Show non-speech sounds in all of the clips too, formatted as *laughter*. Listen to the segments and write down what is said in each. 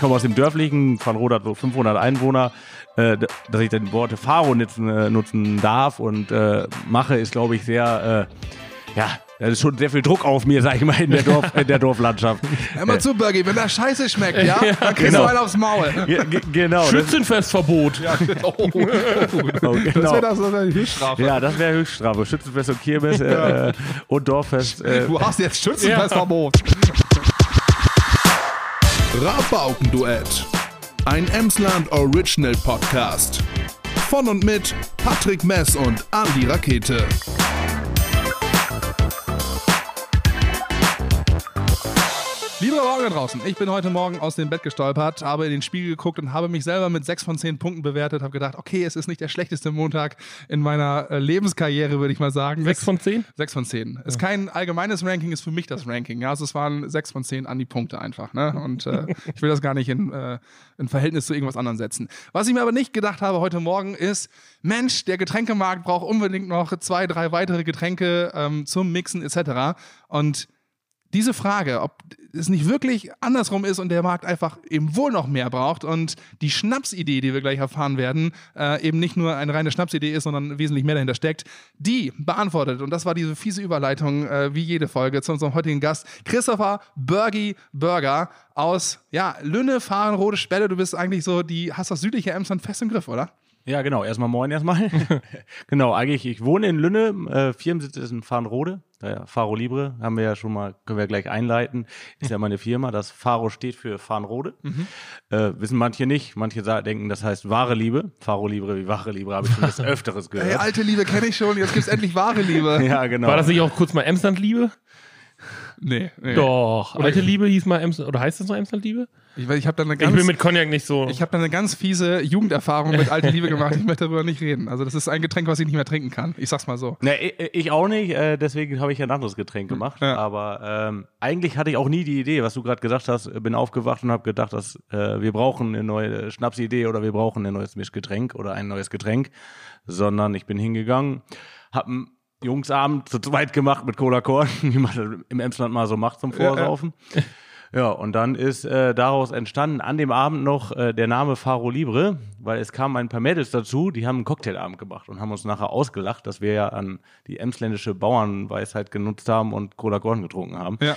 ich komme aus dem dörflichen, von Rot hat so 500 Einwohner, äh, dass ich dann Worte Faro nutzen, äh, nutzen darf und äh, mache, ist glaube ich sehr, äh, ja, da ist schon sehr viel Druck auf mir, sag ich mal, in der, Dorf, in der Dorflandschaft. Hör mal zu, Birgi, wenn das scheiße schmeckt, ja, *laughs* dann kriegst genau. du einen aufs Maul. Ge ge genau. das- Schützenfestverbot. Ja, *laughs* oh, oh, oh. Oh, Das genau. wäre das das wär die Höchststrafe. Ja, das wäre Höchststrafe. Schützenfest und Kirmes äh, und Dorffest. Äh, Du hast jetzt Schützenfestverbot. Rabaukenduett. Ein Emsland Original Podcast. Von und mit Patrick Mess und Andy Rakete. Liebe Morgen draußen, ich bin heute Morgen aus dem Bett gestolpert, habe in den Spiegel geguckt und habe mich selber mit 6 von 10 Punkten bewertet, habe gedacht, okay, es ist nicht der schlechteste Montag in meiner äh, Lebenskarriere, würde ich mal sagen. Sechs von zehn? 6 von 10. Ist kein allgemeines Ranking, ist für mich das Ranking. Ja, also es waren 6 von 10 an die Punkte einfach. Ne? Und äh, *laughs* ich will das gar nicht in, äh, in Verhältnis zu irgendwas anderem setzen. Was ich mir aber nicht gedacht habe heute Morgen ist, Mensch, der Getränkemarkt braucht unbedingt noch zwei, drei weitere Getränke ähm, zum Mixen etc. Und diese Frage, ob es nicht wirklich andersrum ist und der Markt einfach eben wohl noch mehr braucht und die Schnapsidee, die wir gleich erfahren werden, äh, eben nicht nur eine reine Schnapsidee ist, sondern wesentlich mehr dahinter steckt, die beantwortet, und das war diese fiese Überleitung, äh, wie jede Folge, zu unserem heutigen Gast, Christopher Bergi Burger aus, ja, Lünne, Fahrenrode, Spelle, du bist eigentlich so, die, hast das südliche Emsland fest im Griff, oder? Ja, genau. Erstmal moin erstmal. *laughs* genau, eigentlich, ich wohne in Lünne. Äh, Firmensitz ist in Farnrode. Der Faro Libre haben wir ja schon mal, können wir gleich einleiten. Ist ja meine Firma. Das Faro steht für Farnrode. Äh, wissen manche nicht. Manche denken, das heißt wahre Liebe. Faro Libre wie wahre Liebe habe ich schon des *laughs* Öfteres Hey, gehört. alte Liebe kenne ich schon, jetzt gibt's endlich wahre Liebe. *laughs* ja, genau. War das nicht auch kurz mal Emsland-Liebe? Nee, nee. Doch. Alte Liebe hieß mal Emsland, oder heißt das noch Emsland-Liebe? Ich, ich habe da eine Ich ganz bin mit Cognac nicht so. Ich habe da eine ganz fiese Jugenderfahrung mit alte Liebe gemacht. Ich möchte darüber nicht reden. Also das ist ein Getränk, was ich nicht mehr trinken kann. Ich sag's mal so. Ne, ich, ich auch nicht, äh, deswegen habe ich ein anderes Getränk gemacht. Ja. Aber ähm, eigentlich hatte ich auch nie die Idee, was du gerade gesagt hast. Bin aufgewacht und habe gedacht, dass äh, wir brauchen eine neue Schnapsidee oder wir brauchen ein neues Mischgetränk oder ein neues Getränk. Sondern ich bin hingegangen, habe einen Jungsabend zu zweit gemacht mit Cola Korn, *laughs* wie man im Emsland mal so macht zum Ja, ja. Ja, und dann ist äh, daraus entstanden an dem Abend noch äh, der Name Faro Libre, weil es kamen ein paar Mädels dazu, die haben einen Cocktailabend gemacht und haben uns nachher ausgelacht, dass wir ja an die emsländische Bauernweisheit genutzt haben und Cola Korn getrunken haben. Ja.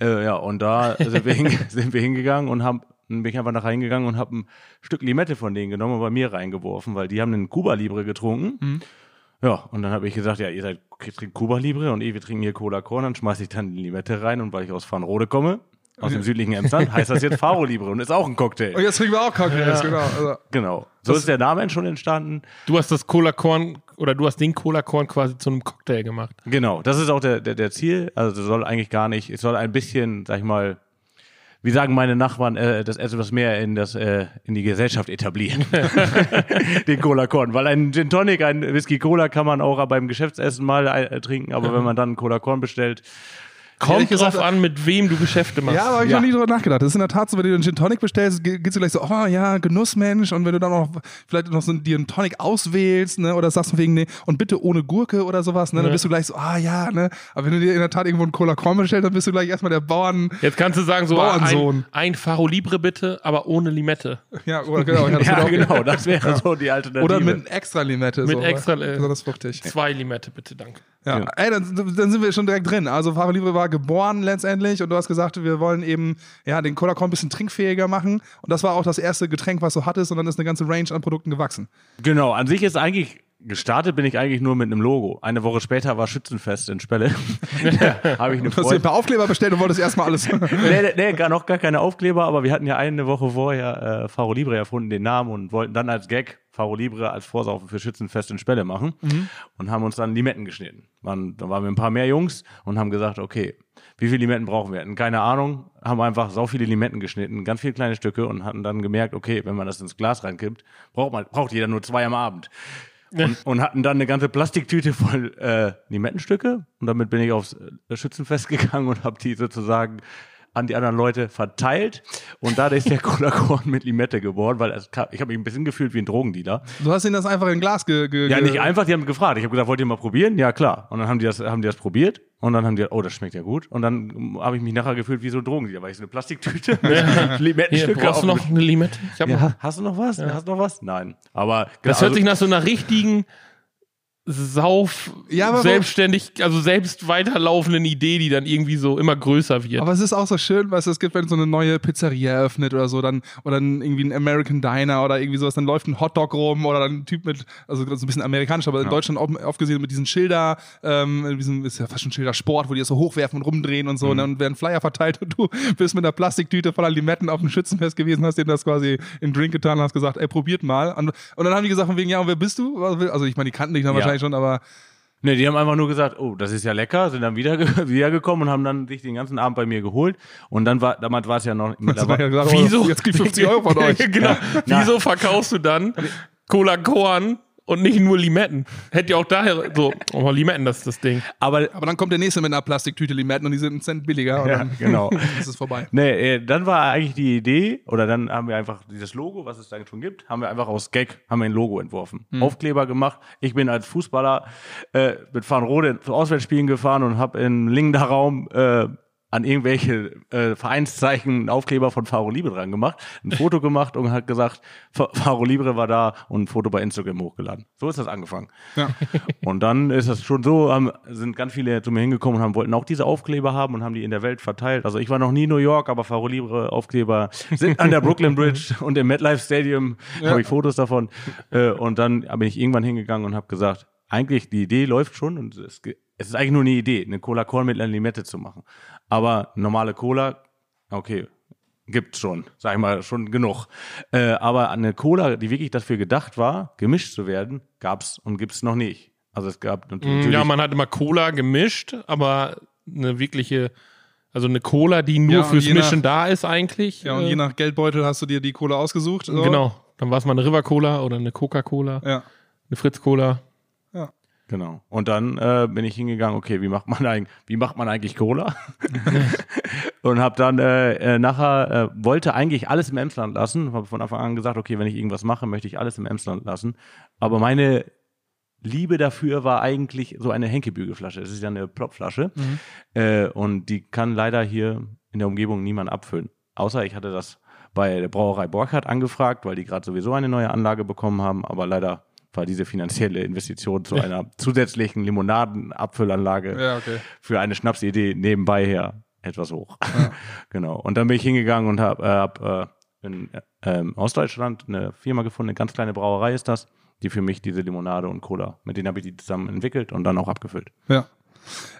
Äh, ja, und da sind wir, *laughs* sind wir hingegangen und haben bin ich einfach nach reingegangen und habe ein Stück Limette von denen genommen und bei mir reingeworfen, weil die haben einen Cuba Libre getrunken. Mhm. Ja, und dann habe ich gesagt, ja, ihr seid ihr trinkt Cuba Libre und eh, wir trinken hier Cola Korn, dann schmeiße ich dann die Limette rein und weil ich aus Farnrode komme, aus dem südlichen Emsland, heißt das jetzt Faro Libre und ist auch ein Cocktail. Und jetzt trinken wir auch Cocktails, genau. Also, Genau. So ist der Name schon entstanden. Du hast das Cola-Korn, oder du hast den Cola-Korn quasi zu einem Cocktail gemacht. Genau, das ist auch der, der, der Ziel. Also es soll eigentlich gar nicht, es soll ein bisschen, sag ich mal, wie sagen meine Nachbarn, äh, das etwas mehr in das äh, in die Gesellschaft etablieren. *laughs* *laughs* Den Cola Korn, weil ein Gin Tonic, ein Whisky Cola kann man auch beim Geschäftsessen mal äh, trinken, aber wenn man dann einen Cola Korn bestellt, Kommt gesagt, drauf an, mit wem du Geschäfte machst. ja, aber habe ich Ja. noch nie drüber nachgedacht. Das ist in der Tat so, wenn du einen Gin Tonic bestellst, ge- geht's dir gleich so, oh ja, Genussmensch. Und wenn du dann noch vielleicht noch so dir einen Tonic auswählst, ne, oder sagst von wegen, nee, und bitte ohne Gurke oder sowas, ne, dann Ja. bist du gleich so, ah ja, ne. Aber wenn du dir in der Tat irgendwo einen Cola Korn bestellst, dann bist du gleich erstmal der Bauern, Jetzt kannst du sagen, so Bauernsohn. ein, ein Faro Libre bitte, aber ohne Limette. ja, oder genau, ja, das *laughs* ja auch genau, das wäre so die Alternative. Oder mit extra Limette. Mit so, extra, äh, besonders fruchtig. Zwei Limette bitte, danke. Ja, Ja. ey, dann, dann sind wir schon direkt drin. Also Fahrer Libre war geboren letztendlich und du hast gesagt, wir wollen eben ja, den Cola Korn ein bisschen trinkfähiger machen. Und das war auch das erste Getränk, was du hattest und dann ist eine ganze Range an Produkten gewachsen. Genau, an sich ist eigentlich gestartet bin ich eigentlich nur mit einem Logo. Eine Woche später war Schützenfest in Spelle. *laughs* habe ich eine Du hast dir ein paar Aufkleber bestellt und wolltest erstmal alles. *laughs* nee, nee, nee, gar noch gar keine Aufkleber, aber wir hatten ja eine Woche vorher äh, Faro Libre erfunden, den Namen, und wollten dann als Gag Faro Libre als Vorsaufen für Schützenfest in Spelle machen und haben uns dann Limetten geschnitten. Waren, da waren wir ein paar mehr Jungs und haben gesagt, okay, wie viele Limetten brauchen wir? Hatten keine Ahnung, haben einfach so viele Limetten geschnitten, ganz viele kleine Stücke und hatten dann gemerkt, okay, wenn man das ins Glas reinkippt, braucht man, braucht jeder nur zwei am Abend. Und, und hatten dann eine ganze Plastiktüte voll äh, Limettenstücke und damit bin ich aufs äh, Schützenfest *laughs* gegangen und habe die sozusagen an die anderen Leute verteilt und da ist der *laughs* Cola-Korn mit Limette geboren, weil es kam, ich habe mich ein bisschen gefühlt wie ein Drogendealer. Du hast ihnen das einfach in ein Glas ge, ge Ja, nicht einfach, die haben gefragt. Ich habe gesagt, wollt ihr mal probieren? Ja, klar. Und dann haben die das, haben die das probiert und dann haben die, oh, das schmeckt ja gut. Und dann ähm, habe ich mich nachher gefühlt wie so ein Drogendealer, weil ich so eine Plastiktüte *laughs* mit Hier, Limettenstücke brauchst du noch eine Limette? Ich hab noch. Ja, hast du noch was? Hast du noch was? Nein. Aber Das also- hört sich nach so einer richtigen Sauf, Ja, selbstständig, also selbst weiterlaufenden Idee, die dann irgendwie so immer größer wird. Aber es ist auch so schön, du, es gibt, wenn so eine neue Pizzeria eröffnet oder so, dann, oder dann irgendwie ein American Diner oder irgendwie sowas, dann läuft ein Hotdog rum oder dann ein Typ mit, also so ein bisschen amerikanisch, aber in Deutschland auf, aufgesehen mit diesen Schilder, ähm, mit diesem, ist ja fast schon Schildersport, wo die das so hochwerfen und rumdrehen und so, und dann werden Flyer verteilt und du *laughs* bist mit einer Plastiktüte voller Limetten auf dem Schützenfest gewesen, hast denen das quasi in den Drink getan und hast gesagt, ey, probiert mal. Und, und dann haben die gesagt, von wegen, ja, und wer bist du? Also ich meine, die kannten dich dann Ja. wahrscheinlich schon, aber Nee, die haben einfach nur gesagt, oh, das ist ja lecker, sind dann wieder *laughs* wiedergekommen und haben dann sich den ganzen Abend bei mir geholt. Und dann war, damals war es ja noch *laughs* das war ja gesagt, Wieso? oh, jetzt krieg ich 50 Euro von *laughs* euch. genau. Wieso verkaufst du dann Cola Korn und nicht nur Limetten? Hätte ja auch daher so, oh, Limetten, das ist das Ding. Aber Aber dann kommt der nächste mit einer Plastiktüte Limetten und die sind einen Cent billiger und Ja, dann genau. *laughs* ist es vorbei. Nee, äh, dann war eigentlich die Idee, oder dann haben wir einfach dieses Logo, was es da schon gibt, haben wir einfach aus Gag, haben wir ein Logo entworfen. Aufkleber gemacht. Ich bin als Fußballer äh, mit Farnrode zu Auswärtsspielen gefahren und habe im Lingder Raum äh, an irgendwelche äh, Vereinszeichen einen Aufkleber von Faro Libre dran gemacht, ein Foto gemacht und hat gesagt, Fa- Faro Libre war da und ein Foto bei Instagram hochgeladen. So ist das angefangen. Ja. *laughs* Und dann ist das schon so, haben, sind ganz viele zu mir hingekommen und haben, wollten auch diese Aufkleber haben und haben die in der Welt verteilt. Also ich war noch nie in New York, aber Faro Libre Aufkleber sind an der Brooklyn Bridge *laughs* und im MetLife Stadium habe ich Fotos davon. Äh, und dann bin ich irgendwann hingegangen und habe gesagt, eigentlich die Idee läuft schon und es, es ist eigentlich nur eine Idee, eine Cola Korn mit einer Limette zu machen. Aber normale Cola, okay, gibt's schon, sag ich mal, schon genug. Äh, aber eine Cola, die wirklich dafür gedacht war, gemischt zu werden, gab's und gibt's noch nicht. Also es gab natürlich Ja, man hat immer Cola gemischt, aber eine wirkliche, also eine Cola, die nur Ja, fürs je nach- Mischen da ist eigentlich. Ja, und äh, je nach Geldbeutel hast du dir die Cola ausgesucht. So. Genau. Dann war es mal eine River Cola oder eine Coca-Cola, Ja. eine Fritz Cola. Genau. Und dann äh, bin ich hingegangen, okay, wie macht man eigentlich, wie macht man eigentlich Cola? *laughs* und habe dann äh, äh, nachher äh, wollte eigentlich alles im Emsland lassen, habe von Anfang an gesagt, okay, wenn ich irgendwas mache, möchte ich alles im Emsland lassen. Aber meine Liebe dafür war eigentlich so eine Henkebügelflasche. Es ist ja eine Plopflasche äh, und die kann leider hier in der Umgebung niemand abfüllen. Außer ich hatte das bei der Brauerei Borchardt angefragt, weil die gerade sowieso eine neue Anlage bekommen haben, aber leider war diese finanzielle Investition zu einer zusätzlichen Limonadenabfüllanlage Ja, okay. für eine Schnapsidee nebenbei her etwas hoch. *laughs* genau. Und dann bin ich hingegangen und habe äh, hab, äh, in ähm, Ostdeutschland eine Firma gefunden, eine ganz kleine Brauerei ist das, die für mich diese Limonade und Cola, mit denen habe ich die zusammen entwickelt und dann auch abgefüllt. Ja.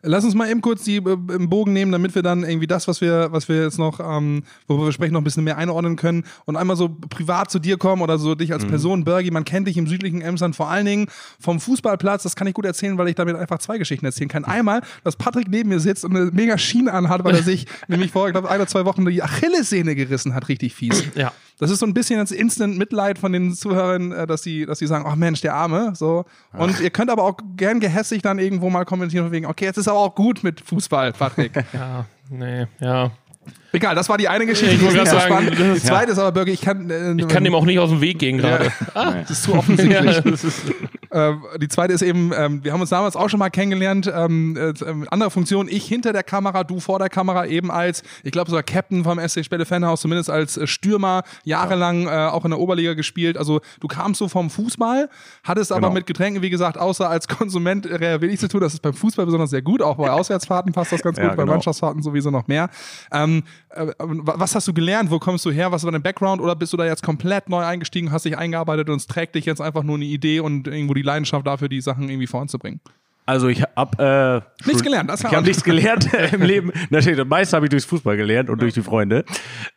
Lass uns mal eben kurz die äh, im Bogen nehmen, damit wir dann irgendwie das, was wir, was wir jetzt noch, ähm, worüber wir sprechen, noch ein bisschen mehr einordnen können und einmal so privat zu dir kommen oder so dich als Person, Bergi, man kennt dich im südlichen Emsland vor allen Dingen vom Fußballplatz, das kann ich gut erzählen, weil ich damit einfach zwei Geschichten erzählen kann. Einmal, dass Patrick neben mir sitzt und eine mega Schiene anhat, weil er sich *laughs* nämlich vor, ich glaube, ein oder zwei Wochen die Achillessehne gerissen hat, richtig fies. Ja. Das ist so ein bisschen das Instant Mitleid von den Zuhörern, äh, dass sie, dass sie sagen, oh Mensch, der Arme, so. Und ihr könnt aber auch gern gehässig dann irgendwo mal kommentieren von wegen, okay, jetzt ist aber auch gut mit Fußball, Patrick. *laughs* Ja, nee, ja. Egal, das war die eine Geschichte, Ich die ist nicht sagen, spannend. das Die ist- zweite ist aber, Birgit, ich kann, äh, Ich kann dem auch nicht aus dem Weg gehen gerade. *laughs* das ist zu offensichtlich. Ja, ist, Äh, die zweite ist eben, ähm, wir haben uns damals auch schon mal kennengelernt, ähm, äh, ähm, andere Funktion, ich hinter der Kamera, du vor der Kamera, eben als, ich glaube sogar Captain vom SC Spelle Fanhaus, zumindest als äh, Stürmer, jahrelang äh, auch in der Oberliga gespielt. Also du kamst so vom Fußball, hattest aber Genau. mit Getränken, wie gesagt, außer als *laughs* Konsument äh, wenig zu tun. Das ist beim Fußball besonders sehr gut, auch bei Auswärtsfahrten passt das ganz Ja, gut, bei genau. Mannschaftsfahrten sowieso noch mehr. Ähm, äh, was hast du gelernt? Wo kommst du her? Was war dein Background? Oder bist du da jetzt komplett neu eingestiegen, hast dich eingearbeitet und es trägt dich jetzt einfach nur eine Idee und irgendwo die Leidenschaft dafür, die Sachen irgendwie voranzubringen? Also ich habe äh, Nichts gelernt, das ich habe nichts gelernt äh, *laughs* im Leben. Natürlich, das meiste habe ich durchs Fußball gelernt und durch die Freunde,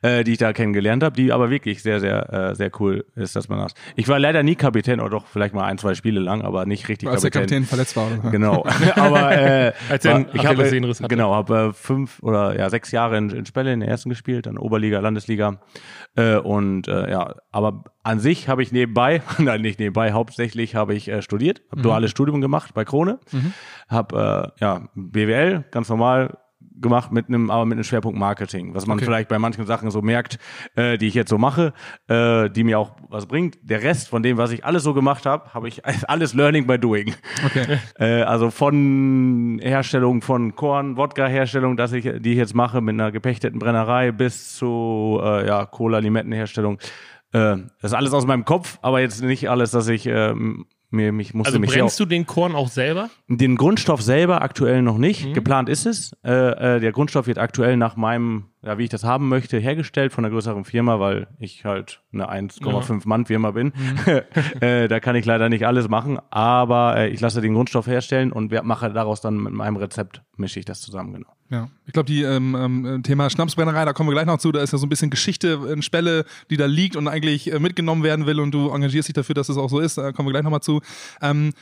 äh, die ich da kennengelernt habe, die aber wirklich sehr, sehr, äh, sehr cool ist, dass man das. Ich war leider nie Kapitän, oder doch vielleicht mal ein, zwei Spiele lang, aber nicht richtig Als der Kapitän. Kapitän verletzt war. Oder? *laughs* Genau, *laughs* aber äh, Als er ich habe hatte. genau, habe äh, fünf oder ja sechs Jahre in, in Spelle in der ersten gespielt, dann Oberliga, Landesliga äh, und äh, ja, aber an sich habe ich nebenbei, nein nicht nebenbei, hauptsächlich habe ich äh, studiert, habe duales Studium gemacht bei Krone, habe äh, ja BWL ganz normal gemacht mit einem, aber mit einem Schwerpunkt Marketing, was man Okay. vielleicht bei manchen Sachen so merkt, äh, die ich jetzt so mache, äh, die mir auch was bringt. Der Rest von dem, was ich alles so gemacht habe, habe ich *laughs* alles Learning by Doing. Okay. *laughs* Äh, also von Herstellung von Korn, Wodka-Herstellung, dass ich, die ich jetzt mache, mit einer gepächteten Brennerei, bis zu äh, ja, Cola-Limettenherstellung. Äh, das ist alles aus meinem Kopf, aber jetzt nicht alles, dass ich ähm, mir mich musste Also mich brennst du den Korn auch selber? den Grundstoff selber aktuell noch Mhm. nicht. Geplant ist es. Äh, äh, der Grundstoff wird aktuell nach meinem, ja, wie ich das haben möchte, hergestellt von einer größeren Firma, weil ich halt eine 1,5 Mann Firma bin. Mhm. *laughs* äh, da kann ich leider nicht alles machen, aber äh, ich lasse den Grundstoff herstellen und mache daraus dann mit meinem Rezept mische ich das zusammen, genau. Ja, ich glaube, die ähm, ähm, Thema Schnapsbrennerei, da kommen wir gleich noch zu. Da ist ja so ein bisschen Geschichte in Spelle, die da liegt und eigentlich äh, mitgenommen werden will und du engagierst dich dafür, dass es auch so ist. Da kommen wir gleich nochmal zu. Ähm,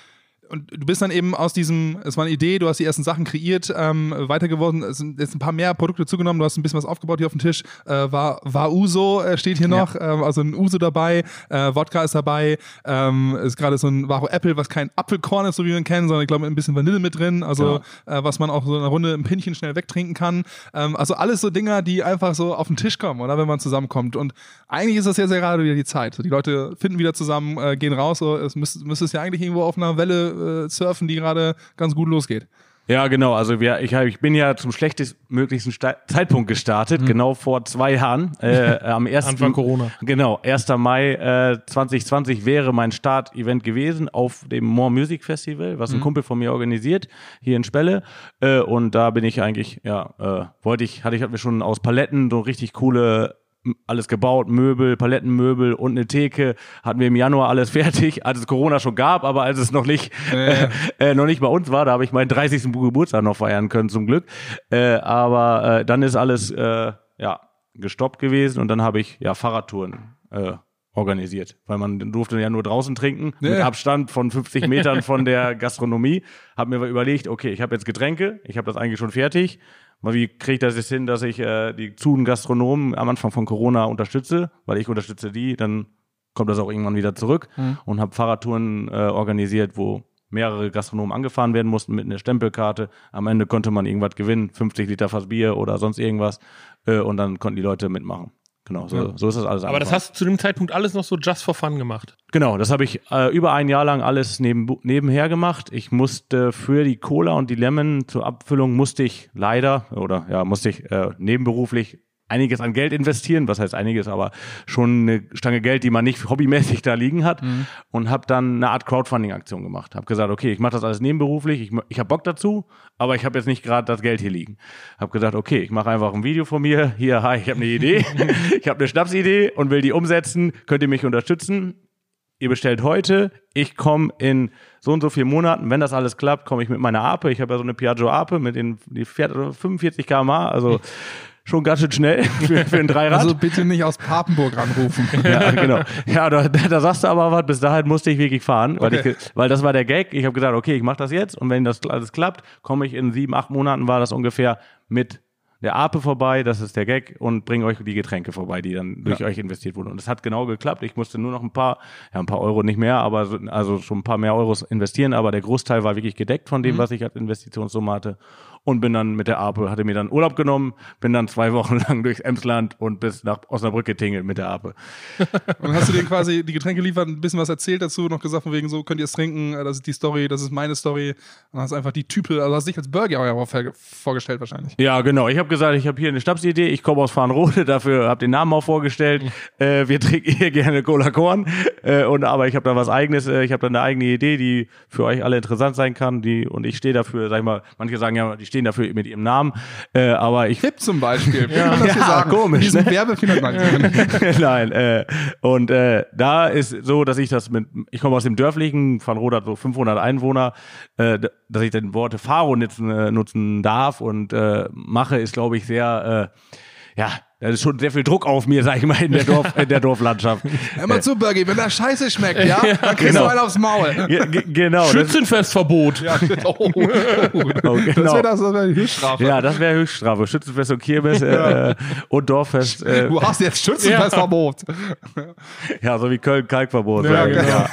und du bist dann eben aus diesem, es war eine Idee, du hast die ersten Sachen kreiert, ähm, weiter geworden, es sind jetzt ein paar mehr Produkte zugenommen, du hast ein bisschen was aufgebaut hier auf dem Tisch. Äh, war, war Uso äh, steht hier noch, ähm, also ein Uso dabei, äh, Wodka ist dabei, ähm, ist gerade so ein Varo Apple, was kein Apfelkorn ist, so wie wir ihn kennen, sondern ich glaube ein bisschen Vanille mit drin, also äh, was man auch so in einer Runde im Pinchen schnell wegtrinken kann. Ähm, also alles so Dinger, die einfach so auf den Tisch kommen, oder wenn man zusammenkommt. Und eigentlich ist das ja sehr gerade wieder die Zeit. So, die Leute finden wieder zusammen, äh, gehen raus. So, es müsste, müsste es ja eigentlich irgendwo auf einer Welle äh, surfen, die gerade ganz gut losgeht. Ja, genau. Also wir, ich, hab- ich bin ja zum schlechtestmöglichsten Sta Zeitpunkt gestartet, genau vor zwei Jahren. Äh, am 1. Anfang Corona. Genau, 1. Mai äh, 2020 wäre mein Start-Event gewesen auf dem More Music Festival, was ein Kumpel von mir organisiert, hier in Spelle. Äh, und da bin ich eigentlich, ja, äh, wollte ich, hatte ich, hatten wir schon aus Paletten so richtig coole alles gebaut, Möbel, Palettenmöbel und eine Theke, hatten wir im Januar alles *laughs* fertig, als es Corona schon gab, aber als es noch nicht, äh, *laughs* äh, noch nicht bei uns war, da habe ich meinen 30. Geburtstag noch feiern können, zum Glück. Äh, aber äh, dann ist alles, äh, ja, gestoppt gewesen und dann habe ich, ja, Fahrradtouren äh, organisiert, weil man durfte ja nur draußen trinken, mit Ja. Abstand von 50 Metern von der *laughs* Gastronomie. Hab mir überlegt, okay, ich habe jetzt Getränke, ich habe das eigentlich schon fertig. Wie kriege ich das jetzt hin, dass ich äh, die zuden Gastronomen am Anfang von Corona unterstütze, weil ich unterstütze die, dann kommt das auch irgendwann wieder zurück und habe Fahrradtouren äh, organisiert, wo mehrere Gastronomen angefahren werden mussten mit einer Stempelkarte. Am Ende konnte man irgendwas gewinnen, 50 Liter Fass Bier oder sonst irgendwas äh, und dann konnten die Leute mitmachen. Genau, so, so ist das alles. Aber das angefangen. hast du zu dem Zeitpunkt alles noch so just for fun gemacht. Genau, das habe ich äh, über ein Jahr lang alles neben, nebenher gemacht. Ich musste für die Cola und die Lemon zur Abfüllung musste ich leider oder ja musste ich äh, nebenberuflich einiges an Geld investieren, was heißt einiges, aber schon eine Stange Geld, die man nicht hobbymäßig da liegen hat und habe dann eine Art Crowdfunding-Aktion gemacht. Habe gesagt, okay, ich mache das alles nebenberuflich, ich, ich habe Bock dazu, aber ich habe jetzt nicht gerade das Geld hier liegen. Habe gesagt, okay, ich mache einfach ein Video von mir. Hier, hi, ich habe eine Idee, *laughs* ich habe eine Schnapsidee und will die umsetzen. Könnt ihr mich unterstützen? ihr bestellt heute, ich komme in so und so vielen Monaten, wenn das alles klappt, komme ich mit meiner Ape. Ich habe ja so eine Piaggio Ape mit den die fährt 45 km/h, also *laughs* schon ganz schön schnell *laughs* für, für ein Dreirad. Also bitte nicht aus Papenburg anrufen. *laughs* ja, genau. Ja, da, da sagst du aber was, bis dahin musste ich wirklich fahren, weil, Okay. ich, weil das war der Gag. Ich habe gesagt, okay, ich mache das jetzt und wenn das alles klappt, komme ich in sieben, acht Monaten, war das ungefähr, mit der Ape vorbei, das ist der Gag, und bringe euch die Getränke vorbei, die dann durch euch investiert wurden. Und es hat genau geklappt. Ich musste nur noch ein paar, ja, ein paar Euro nicht mehr, aber so, also schon ein paar mehr Euros investieren, aber der Großteil war wirklich gedeckt von dem, was ich als Investitionssumme hatte. Und bin dann mit der Ape, hatte mir dann Urlaub genommen, bin dann zwei Wochen *laughs* lang durchs Emsland und bis nach Osnabrück getingelt mit der Ape. Und dann hast du denen quasi die Getränke liefert, ein bisschen was erzählt dazu, noch gesagt von wegen so, könnt ihr es trinken, äh, das ist die Story, das ist meine Story. Und hast einfach die Typen, also hast dich als Burger auch vor- vorgestellt wahrscheinlich. Ja, genau. Ich habe gesagt, ich habe hier eine Schnapsidee. Ich komme aus Farnrode, *laughs* dafür habe den Namen auch vorgestellt. Äh, wir trinken hier gerne Cola Korn. Äh, und aber ich habe da was eigenes. Äh, ich habe da eine eigene Idee, die für euch alle interessant sein kann. Die und ich stehe dafür. Sag ich mal, manche sagen ja, die stehen dafür mit ihrem Namen. Äh, aber ich Hip zum Beispiel. *laughs* Ja, Ja, sagen. komisch, Diesen ne? Werbefinanzierung. *laughs* Nein, äh, und äh, da ist so, dass ich das mit, ich komme aus dem dörflichen, Van Rode hat so 500 Einwohner, äh, dass ich den Worte Faro nutzen, äh, nutzen darf und äh, mache, ist glaube ich sehr, äh, ja, da ist schon sehr viel Druck auf mir, sag ich mal, in der, Dorf, in der Dorflandschaft. *laughs* Hör mal zu, Bergi, wenn das scheiße schmeckt, ja, *laughs* dann kriegst genau. du einen aufs Maul. *laughs* Ge genau. Das, Schützenfestverbot. Ja, oh, oh, oh, Das genau. wäre das, das wär die Höchststrafe. Ja, das wäre Höchststrafe. Schützenfest und Kirmes äh, und Dorffest. Äh, Du hast jetzt Schützenfestverbot. ja, so wie Köln-Kalkverbot. Ja, genau. ja,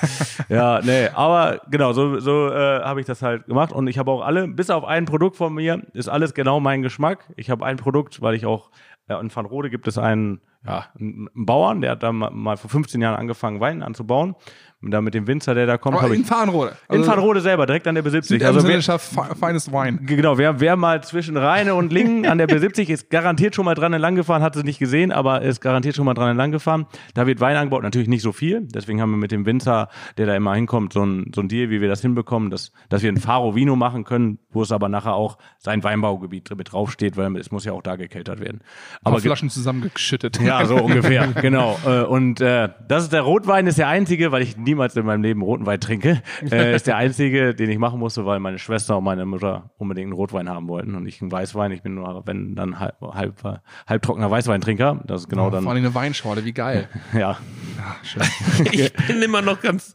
ja, nee, aber genau, so, so äh, habe ich das halt gemacht. Und ich habe auch alle, bis auf ein Produkt von mir, ist alles genau mein Geschmack. Ich habe ein Produkt, weil ich auch, äh, in Van Rode gibt es einen, ja, einen Bauern, der hat da mal, mal vor 15 Jahren angefangen, Wein anzubauen. Und da mit dem Winzer, der da kommt, Aber in ich. Fahnenrode. In Van Rode selber, direkt an der B70. Also wer, fe- feines Wein. Genau, wer, wer mal zwischen Rheine und Lingen an der B70 *laughs* ist garantiert schon mal dran entlang gefahren, hat sie nicht gesehen, aber ist garantiert schon mal dran entlang gefahren. Da wird Wein angebaut, natürlich nicht so viel. Deswegen haben wir mit dem Winzer, der da immer hinkommt, so ein, so ein Deal, wie wir das hinbekommen, dass, dass wir ein Faro Vino machen können, wo es aber nachher auch sein Weinbaugebiet mit draufsteht, weil es muss ja auch da gekeltert werden. Aber Flaschen zusammengeschüttet. ja, so *laughs* ungefähr, genau. Äh, Und äh, das ist der Rotwein, ist der einzige, weil ich niemals in meinem Leben roten Wein trinke, *laughs* äh, ist der einzige, den ich machen musste, weil meine Schwester und meine Mutter unbedingt einen Rotwein haben wollten und ich einen Weißwein. Ich bin nur, wenn dann halb, halb, halbtrockener Weißweintrinker. Das ist genau Vor dann, allem eine Weinschorle, wie geil. *laughs* ja. *laughs* Ich bin immer noch ganz.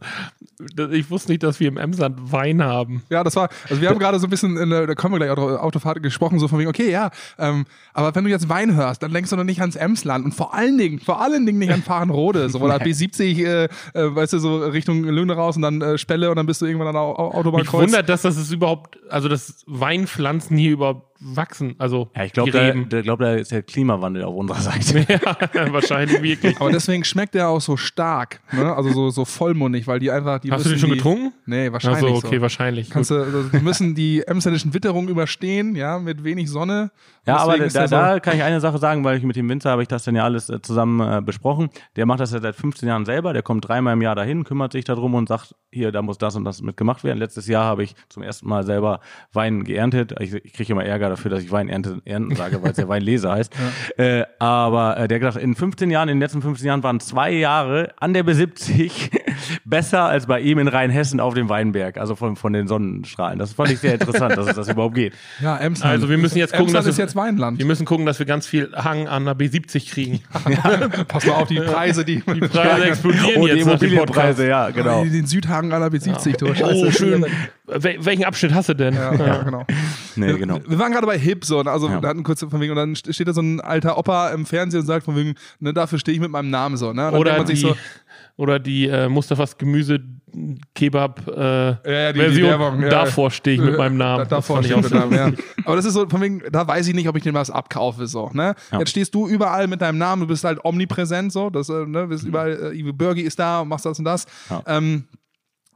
Ich wusste nicht, dass wir im Emsland Wein haben. Ja, das war, also wir haben gerade so ein bisschen, in der, da kommen wir gleich drauf, Autofahrt gesprochen, so von wegen, okay, ja, ähm, aber wenn du jetzt Wein hörst, dann denkst du noch nicht ans Emsland und vor allen Dingen, vor allen Dingen nicht an Fahrenrode, so oder *laughs* B70, äh, äh, weißt du, so Richtung Löhne raus und dann äh, Spelle und dann bist du irgendwann an der Au- Au- Mich Autobahnkreuz. wundert, dass das ist überhaupt, also dass Weinpflanzen hier überhaupt wachsen. Also Ja, ich glaube, da, glaub, da ist der Klimawandel auf unserer Seite. *laughs* ja, wahrscheinlich wirklich. Aber deswegen schmeckt der auch so stark, ne? also so, so vollmundig, weil die einfach, die Hast du den schon die, getrunken? Nee, wahrscheinlich Achso, okay, so. wahrscheinlich. Kannst du, also, die müssen die emsländischen Witterungen überstehen, ja, mit wenig Sonne. Ja, aber da, der da so- kann ich eine Sache sagen, weil ich mit dem Winzer habe ich das dann ja alles äh, zusammen äh, besprochen. Der macht das ja seit 15 Jahren selber. Der kommt dreimal im Jahr dahin, kümmert sich darum und sagt, hier, da muss das und das mit gemacht werden. Letztes Jahr habe ich zum ersten Mal selber Wein geerntet. Ich, ich kriege immer Ärger dafür, dass ich Wein ernte, ernten sage, weil *laughs* es ja Weinlese heißt. Äh, aber äh, der hat gesagt, in 15 Jahren, in den letzten 15 Jahren waren zwei Jahre an der B70 besser als bei ihm in Rheinhessen auf dem Weinberg, also von, von den Sonnenstrahlen. Das fand ich sehr interessant, dass es das überhaupt geht. *laughs* Ja, Emsland. Also wir müssen jetzt gucken, Emsland dass ist wir- jetzt Weinland. Wir müssen gucken, dass wir ganz viel Hang an der B70 kriegen. *laughs* Pass mal auf die Preise, die, Die *laughs* Preise explodieren Und die jetzt Podcast. Immobilienpreise, ja, genau. den Südhagen an der B70 durch. Oh, schön. Wel welchen Abschnitt hast du denn? Ja, ja, genau. Nee, genau. Wir waren gerade bei Hip, so, ne, also Ja. da hatten kurz von wegen, und dann steht da so ein alter Opa im Fernsehen und sagt von wegen, ne, dafür stehe ich mit meinem Namen so, ne? Dann Oder denkt man die, sich so, oder die äh, Mustafas Gemüse Kebab äh, ja, die, Version. die Werbung, ja, davor stehe ich mit meinem Namen. Da, davor steht fand mit ich auch Namen, ja. *laughs* Aber das ist so, von wegen, da weiß ich nicht, ob ich dem was abkaufe, so, ne? Ja. Jetzt stehst du überall mit deinem Namen, du bist halt omnipräsent, so, das, äh, ne, bist überall, äh, Ivo Burgi ist da und machst das und das. Ähm,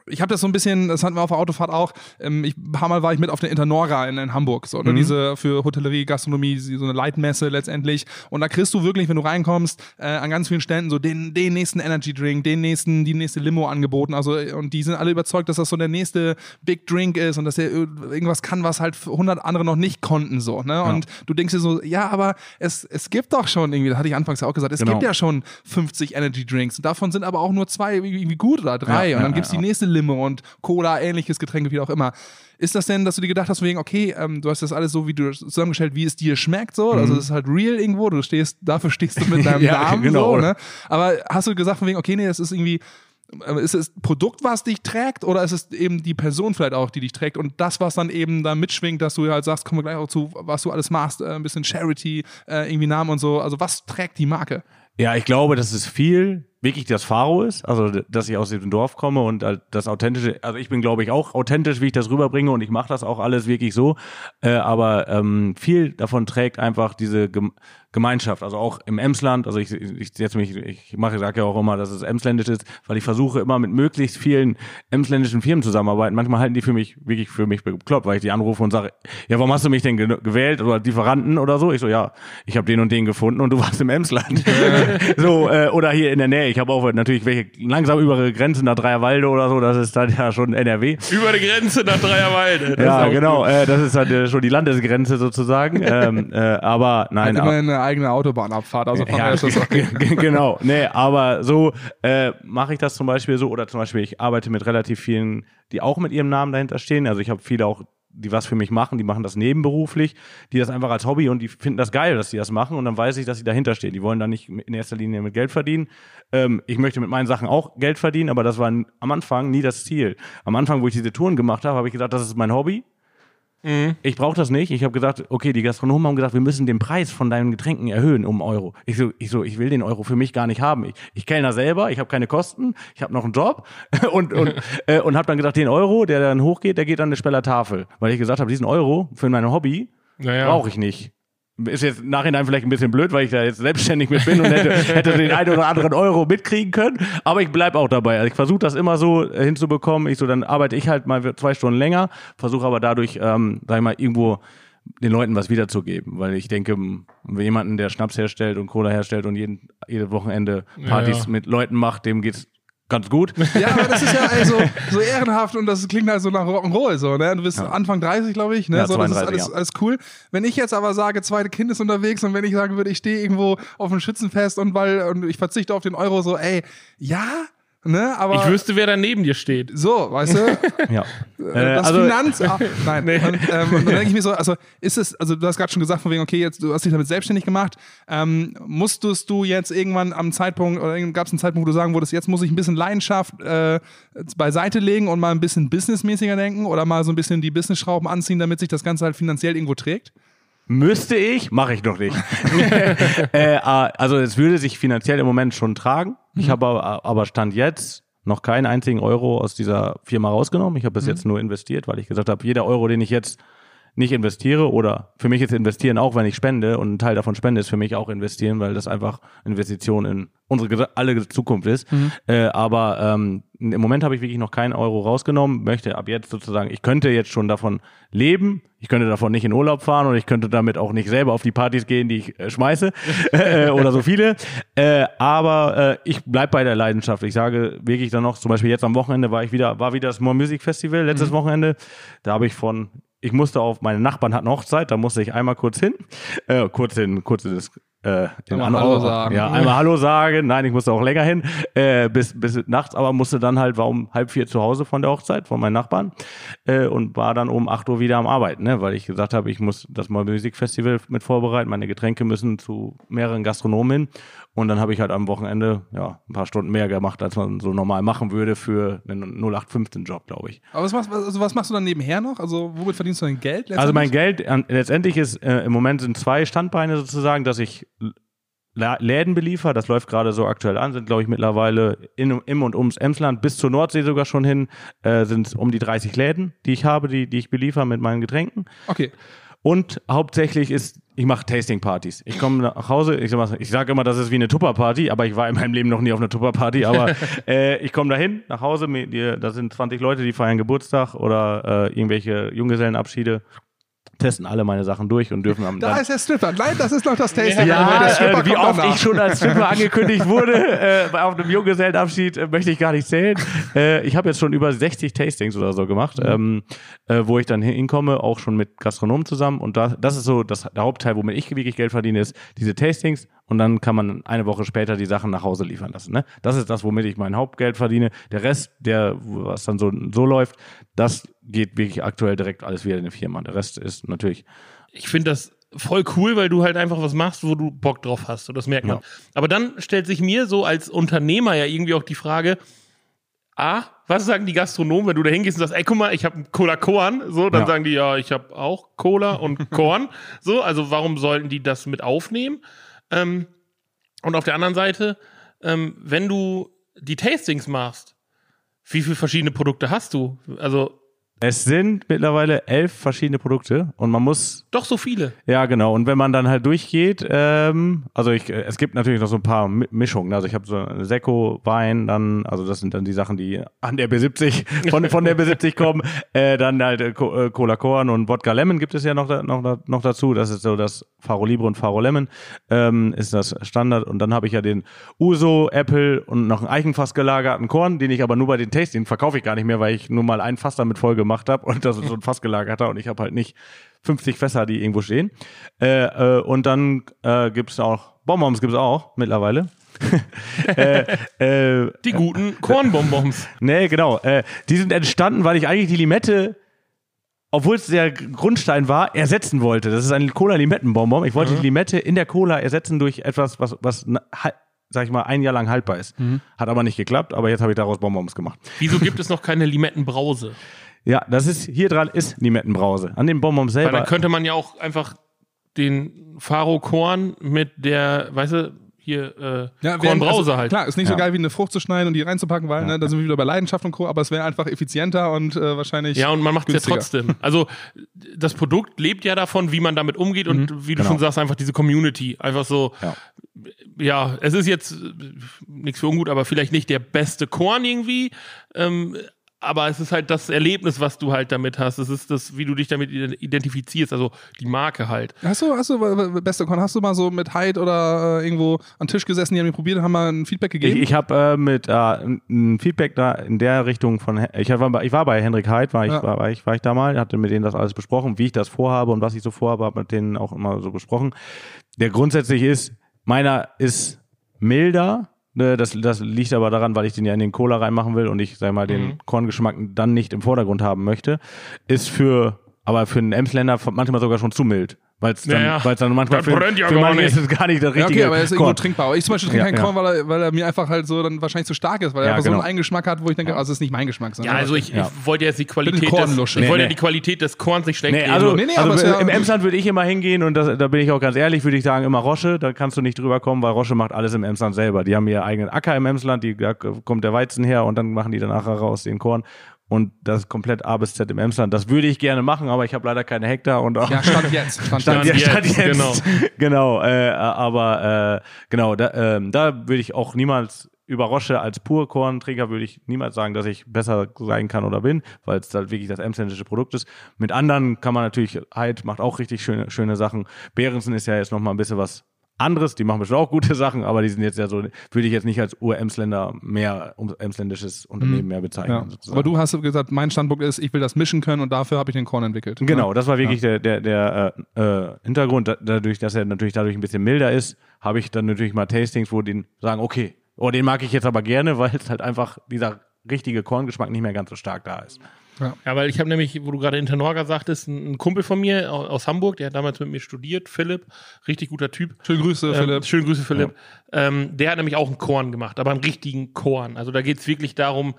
ich habe das so ein bisschen, das hatten wir auf der Autofahrt auch. Ähm, ich, ein paar Mal war ich mit auf der Internora in, in Hamburg, so, ne, diese für Hotellerie, Gastronomie, so eine Leitmesse letztendlich. Und da kriegst du wirklich, wenn du reinkommst, äh, an ganz vielen Ständen so den, den nächsten Energy Drink, den nächsten, die nächste Limo angeboten. Also, äh, und die sind alle überzeugt, dass das so der nächste Big Drink ist und dass er äh, irgendwas kann, was halt 100 andere noch nicht konnten, so, ne? Und du denkst dir so, ja, aber es, es gibt doch schon irgendwie, das hatte ich anfangs ja auch gesagt, es Genau. gibt ja schon 50 Energy Drinks. Und davon sind aber auch nur zwei irgendwie gut oder drei. Ja, und dann ja, gibt's ja. die nächste Limo und Cola, ähnliches Getränke, wie auch immer. Ist das denn, dass du dir gedacht hast, wegen, okay, ähm, du hast das alles so, wie du zusammengestellt, wie es dir schmeckt, so? Also, es ist halt real irgendwo, du stehst, dafür stehst du mit deinem Mhm. Ja, Namen, genau. so, ne? Aber hast du gesagt, von wegen, okay, nee, das ist irgendwie, ist es Produkt, was dich trägt, oder ist es eben die Person vielleicht auch, die dich trägt und das, was dann eben da mitschwingt, dass du halt sagst, kommen wir gleich auch zu, was du alles machst, ein bisschen Charity, irgendwie Namen und so. Also, was trägt die Marke? Ja, ich glaube, dass es viel wirklich das Faro ist, also dass ich aus dem Dorf komme und halt das authentische, also ich bin glaube ich auch authentisch, wie ich das rüberbringe und ich mache das auch alles wirklich so, äh, aber ähm, viel davon trägt einfach diese Gemeinschaft, also auch im Emsland, also ich, ich setze mich, ich mache, sage ja auch immer, dass es emsländisch ist, weil ich versuche immer mit möglichst vielen emsländischen Firmen zusammenarbeiten. Manchmal halten die für mich wirklich für mich bekloppt, weil ich die anrufe und sage, ja, warum hast du mich denn ge gewählt oder Lieferanten oder so? Ich so, ja, ich habe den und den gefunden und du warst im Emsland. *laughs* so äh, oder hier in der Nähe. Ich habe auch natürlich welche langsam über ihre Grenzen nach Dreierwalde oder so. Das ist dann ja schon NRW. Über die Grenze nach Dreierwalde. Ja, genau. Äh, das ist dann äh, schon die Landesgrenze sozusagen. ähm, äh, aber nein, aber, eine eigene Autobahnabfahrt, also von ja, okay. *laughs* genau. Nee, aber so äh, mache ich das zum Beispiel so oder zum Beispiel ich arbeite mit relativ vielen, die auch mit ihrem Namen dahinter stehen. Also ich habe viele auch die was für mich machen, die machen das nebenberuflich, die das einfach als Hobby und die finden das geil, dass die das machen und dann weiß ich, dass sie dahinter stehen. Die wollen da nicht in erster Linie mit Geld verdienen. Ähm, ich möchte mit meinen Sachen auch Geld verdienen, aber das war am Anfang nie das Ziel. Am Anfang, wo ich diese Touren gemacht habe, habe ich gesagt, das ist mein Hobby. Ich brauche das nicht. Ich habe gesagt, okay, die Gastronomen haben gesagt, wir müssen den Preis von deinen Getränken erhöhen um Euro. Ich so, ich so, ich will den Euro für mich gar nicht haben. Ich, ich kellner selber, ich habe keine Kosten, ich habe noch einen Job *laughs* und und *laughs* äh, und habe dann gesagt, den Euro, der dann hochgeht, der geht an eine Speller Tafel, weil ich gesagt habe, diesen Euro für mein Hobby Naja. brauche ich nicht. Ist jetzt im Nachhinein vielleicht ein bisschen blöd, weil ich da jetzt selbstständig mit bin und hätte, *laughs* hätte den einen oder anderen Euro mitkriegen können. Aber ich bleib auch dabei. Also ich versuche das immer so äh, hinzubekommen. Ich so, dann arbeite ich halt mal zwei Stunden länger, versuche aber dadurch, ähm, sag ich mal, irgendwo den Leuten was wiederzugeben. Weil ich denke, wenn jemanden, der Schnaps herstellt und Cola herstellt und jeden, jedes Wochenende Partys ja. mit Leuten macht, dem geht's ganz gut. Ja, aber das ist ja also so ehrenhaft und das klingt halt so nach Rock'n'Roll so, ne? Du bist Anfang 30, glaube ich, ne? Ja, so, das ist 32, alles, ja. alles cool. Wenn ich jetzt aber sage, zweite Kind ist unterwegs und wenn ich sagen würde, ich stehe irgendwo auf dem Schützenfest und weil und ich verzichte auf den Euro, so, ey, ja, ne? Aber Ich wüsste, wer da neben dir steht. so, weißt du? *laughs* Ja. Äh, das also, Finanz. Ah, nein. Und, ähm, und dann denke ich mir so, also ist es, also du hast gerade schon gesagt, von wegen, okay, jetzt du hast dich damit selbstständig gemacht. Ähm, musstest du jetzt irgendwann am Zeitpunkt, oder gab es einen Zeitpunkt, wo du sagen würdest, jetzt muss ich ein bisschen Leidenschaft äh, beiseite legen und mal ein bisschen businessmäßiger denken oder mal so ein bisschen die Business-Schrauben anziehen, damit sich das Ganze halt finanziell irgendwo trägt? Müsste ich, mache ich noch nicht. *laughs* äh, also es würde sich finanziell im Moment schon tragen. Ich habe aber, aber Stand jetzt noch keinen einzigen Euro aus dieser Firma rausgenommen. Ich habe bis jetzt nur investiert, weil ich gesagt habe, jeder Euro, den ich jetzt nicht investiere oder für mich ist investieren auch, wenn ich spende und ein Teil davon spende, ist für mich auch investieren, weil das einfach Investition in unsere alle Zukunft ist. Äh, aber ähm, im Moment habe ich wirklich noch keinen Euro rausgenommen, möchte ab jetzt sozusagen, ich könnte jetzt schon davon leben, ich könnte davon nicht in Urlaub fahren und ich könnte damit auch nicht selber auf die Partys gehen, die ich äh, schmeiße *laughs* äh, oder so viele. Äh, aber äh, ich bleib bei der Leidenschaft. Ich sage wirklich dann noch, zum Beispiel jetzt am Wochenende war ich wieder, war wieder das More Music Festival letztes Wochenende. Da habe ich von ich musste auf, meine Nachbarn hatten Hochzeit, da musste ich einmal kurz hin, äh, kurz hin, kurz in das, äh, in Einmal Hallo sagen. Ja, einmal Hallo sagen. Nein, ich musste auch länger hin, äh, bis, bis nachts, aber musste dann halt, war um halb vier zu Hause von der Hochzeit, von meinen Nachbarn, äh, und war dann um acht Uhr wieder am Arbeiten, ne, weil ich gesagt habe, ich muss das mal Musikfestival mit vorbereiten, meine Getränke müssen zu mehreren Gastronomen hin. Und dann habe ich halt am Wochenende, ja, ein paar Stunden mehr gemacht, als man so normal machen würde für einen 0815-Job, glaube ich. Aber was machst, also was machst du dann nebenher noch? Also womit verdienst du dein Geld? Also mein? Geld äh, letztendlich ist äh, im Moment sind zwei Standbeine sozusagen, dass ich Läden beliefer, das läuft gerade so aktuell an, sind glaube ich mittlerweile in, im und ums Emsland bis zur Nordsee sogar schon hin, äh, sind es um die 30 Läden, die ich habe, die, die ich beliefer mit meinen Getränken. Okay. Und hauptsächlich ist, ich mache Tasting-Partys. Ich komme nach Hause, ich ich sag immer, das ist wie eine Tupper-Party, aber ich war in meinem Leben noch nie auf einer Tupper-Party. Aber *laughs* äh, ich komme dahin, nach Hause, mir, die, da sind 20 Leute, die feiern Geburtstag oder äh, irgendwelche Junggesellenabschiede, testen alle meine Sachen durch und dürfen am Da dann ist der Stripper. Nein, das ist noch das Tasting. ja, äh, wie oft danach. ich schon als Stripper angekündigt wurde, äh, bei- auf einem Junggesellenabschied, äh, möchte ich gar nicht zählen. Äh, ich habe jetzt schon über 60 Tastings oder so gemacht, ähm, äh, wo ich dann hinkomme, auch schon mit Gastronomen zusammen. Und da, das ist so das, der Hauptteil, womit ich wirklich Geld verdiene, ist diese Tastings. Und dann kann man eine Woche später die Sachen nach Hause liefern lassen. Ne? Das ist das, womit ich mein Hauptgeld verdiene. Der Rest, der, was dann so, so läuft, das geht wirklich aktuell direkt alles wieder in die Firma. Der Rest ist natürlich Ich finde das voll cool, weil du halt einfach was machst, wo du Bock drauf hast. Und das merkt man. Ja. Aber dann stellt sich mir so als Unternehmer ja irgendwie auch die Frage, A, was sagen die Gastronomen, wenn du da hingehst und sagst, ey, guck mal, ich habe Cola Korn, so, dann Ja. sagen die, ja, ich habe auch Cola und *laughs* Korn, so, also warum sollten die das mit aufnehmen? Ähm, und auf der anderen Seite, ähm, wenn du die Tastings machst, wie viele verschiedene Produkte hast du? Also Es sind mittlerweile elf verschiedene Produkte und man muss, doch so viele. ja genau, und wenn man dann halt durchgeht, ähm, also ich, äh, es gibt natürlich noch so ein paar Mi- Mischungen, also ich habe so Sekko, Wein, dann, also das sind dann die Sachen, die an der B70, von, von der B70 *laughs* kommen, äh, dann halt äh, äh, Cola Korn und Wodka Lemon gibt es ja noch, noch, noch dazu, das ist so das Faro Libre und Faro Lemon, ähm, ist das Standard. Und dann habe ich ja den Uso, Apple und noch einen Eichenfass gelagerten Korn, den ich aber nur bei den Tasting verkaufe ich gar nicht mehr, weil ich nur mal ein Fass damit voll gemacht habe und das ist so ein Fass gelagerter und ich habe halt nicht 50 Fässer, die irgendwo stehen. Äh, äh, und dann äh, gibt's auch, Bonbons gibt's auch mittlerweile. *laughs* äh, äh, Die guten Kornbonbons. *laughs* Nee, genau. Äh, die sind entstanden, weil ich eigentlich die Limette obwohl es der Grundstein war, ersetzen wollte. Das ist ein Cola-Limettenbonbon. Ich wollte die Limette in der Cola ersetzen durch etwas, was, was sag ich mal, ein Jahr lang haltbar ist. Hat aber nicht geklappt, aber jetzt habe ich daraus Bonbons gemacht. Wieso gibt es noch keine Limettenbrause? Ja, das ist, hier dran ist Limettenbrause. An dem Bonbon Weil selber. dann könnte man ja auch einfach den Faro Korn mit der, weißt du, hier äh, Ja, Kornbrause also, halt. Klar, ist nicht so Ja. geil wie eine Frucht zu schneiden und die reinzupacken, weil ne, da sind wir wieder bei Leidenschaft und Co. Aber es wäre einfach effizienter und äh, wahrscheinlich. Ja, und man macht es ja trotzdem. Also das Produkt lebt ja davon, wie man damit umgeht und wie du Genau. schon sagst, einfach diese Community. Einfach so, Ja. ja, es ist jetzt äh, nichts für ungut, aber vielleicht nicht der beste Korn irgendwie. Ähm, aber es ist halt das Erlebnis, was du halt damit hast. Es ist das, wie du dich damit identifizierst, also die Marke halt. Hast du, hast du, beste Con, hast du mal so mit Hyde oder äh, irgendwo an den Tisch gesessen, die haben ihn probiert und haben mal ein Feedback Ich, gegeben? ich habe äh, mit äh, ein Feedback da in der Richtung von ich war, bei- ich war bei Henrik Heid, war ich, Ja. war, war ich, war ich da mal, hatte mit denen das alles besprochen, wie ich das vorhabe und was ich so vorhabe, habe mit denen auch immer so besprochen. Der grundsätzlich ist, meiner ist milder. Ne, Das, das liegt aber daran, weil ich den ja in den Cola reinmachen will und ich, sag mal, den Korngeschmack dann nicht im Vordergrund haben möchte. Ist für, aber für einen Emsländer manchmal sogar schon zu mild. Weil es dann, Ja, ja. dann manchmal für, brennt ja für gar manche nicht. ist es gar nicht der ja, richtige okay, aber er ist irgendwo Korn. trinkbar. Aber ich zum Beispiel trinke Ja, keinen ja. Korn, weil er, weil er mir einfach halt so dann wahrscheinlich zu stark ist, weil er Ja, einfach so genau. einen Eigengeschmack hat, wo ich denke, also es ist nicht mein Geschmack. Ja, sondern- also ich, Ja. ich wollte jetzt die Qualität des, ich Nee, wollte nee. die Qualität des Korns nicht schlecht Nee, also, Nee, nee, also ja- im Emsland würde ich immer hingehen und das, da bin ich auch ganz ehrlich, würde ich sagen, immer Rosche, da kannst du nicht drüber kommen, weil Rosche macht alles im Emsland selber. Die haben ihren eigenen Acker im Emsland, die, da kommt der Weizen her und dann machen die dann nachher raus den Korn. Und das ist komplett A bis Z im Emsland. Das würde ich gerne machen, aber ich habe leider keine Hektar und auch ja, stand jetzt. Stand, Stand, jetzt. Stand jetzt. genau. *laughs* Genau, äh, aber äh, genau, da, ähm, da würde ich auch niemals über Rosche als Purkornträger würde ich niemals sagen, dass ich besser sein kann oder bin, weil es halt wirklich das emsländische Produkt ist. Mit anderen kann man natürlich, Heid macht auch richtig schöne, schöne Sachen. Behrensen ist ja jetzt noch mal ein bisschen was anderes, die machen bestimmt auch gute Sachen, aber die sind jetzt ja so, würde ich jetzt nicht als Ur-Emsländer mehr, um, emsländisches Unternehmen mehr bezeichnen. Ja. Aber du hast gesagt, mein Standpunkt ist, ich will das mischen können und dafür habe ich den Korn entwickelt. Genau, das war wirklich der, der, der äh, äh, Hintergrund. Da, dadurch, dass er natürlich dadurch ein bisschen milder ist, habe ich dann natürlich mal Tastings, wo die sagen, okay, oh, den mag ich jetzt aber gerne, *laughs* weil es halt einfach dieser richtige Korngeschmack nicht mehr ganz so stark da ist. Ja, weil ich habe nämlich, wo du gerade Internorga sagtest, einen Kumpel von mir au- aus Hamburg, der hat damals mit mir studiert, Philipp, richtig guter Typ. Schöne Grüße, Ähm, Philipp. schöne Grüße, Philipp. Ähm, der hat nämlich auch einen Korn gemacht, aber einen richtigen Korn. Also da geht es wirklich darum,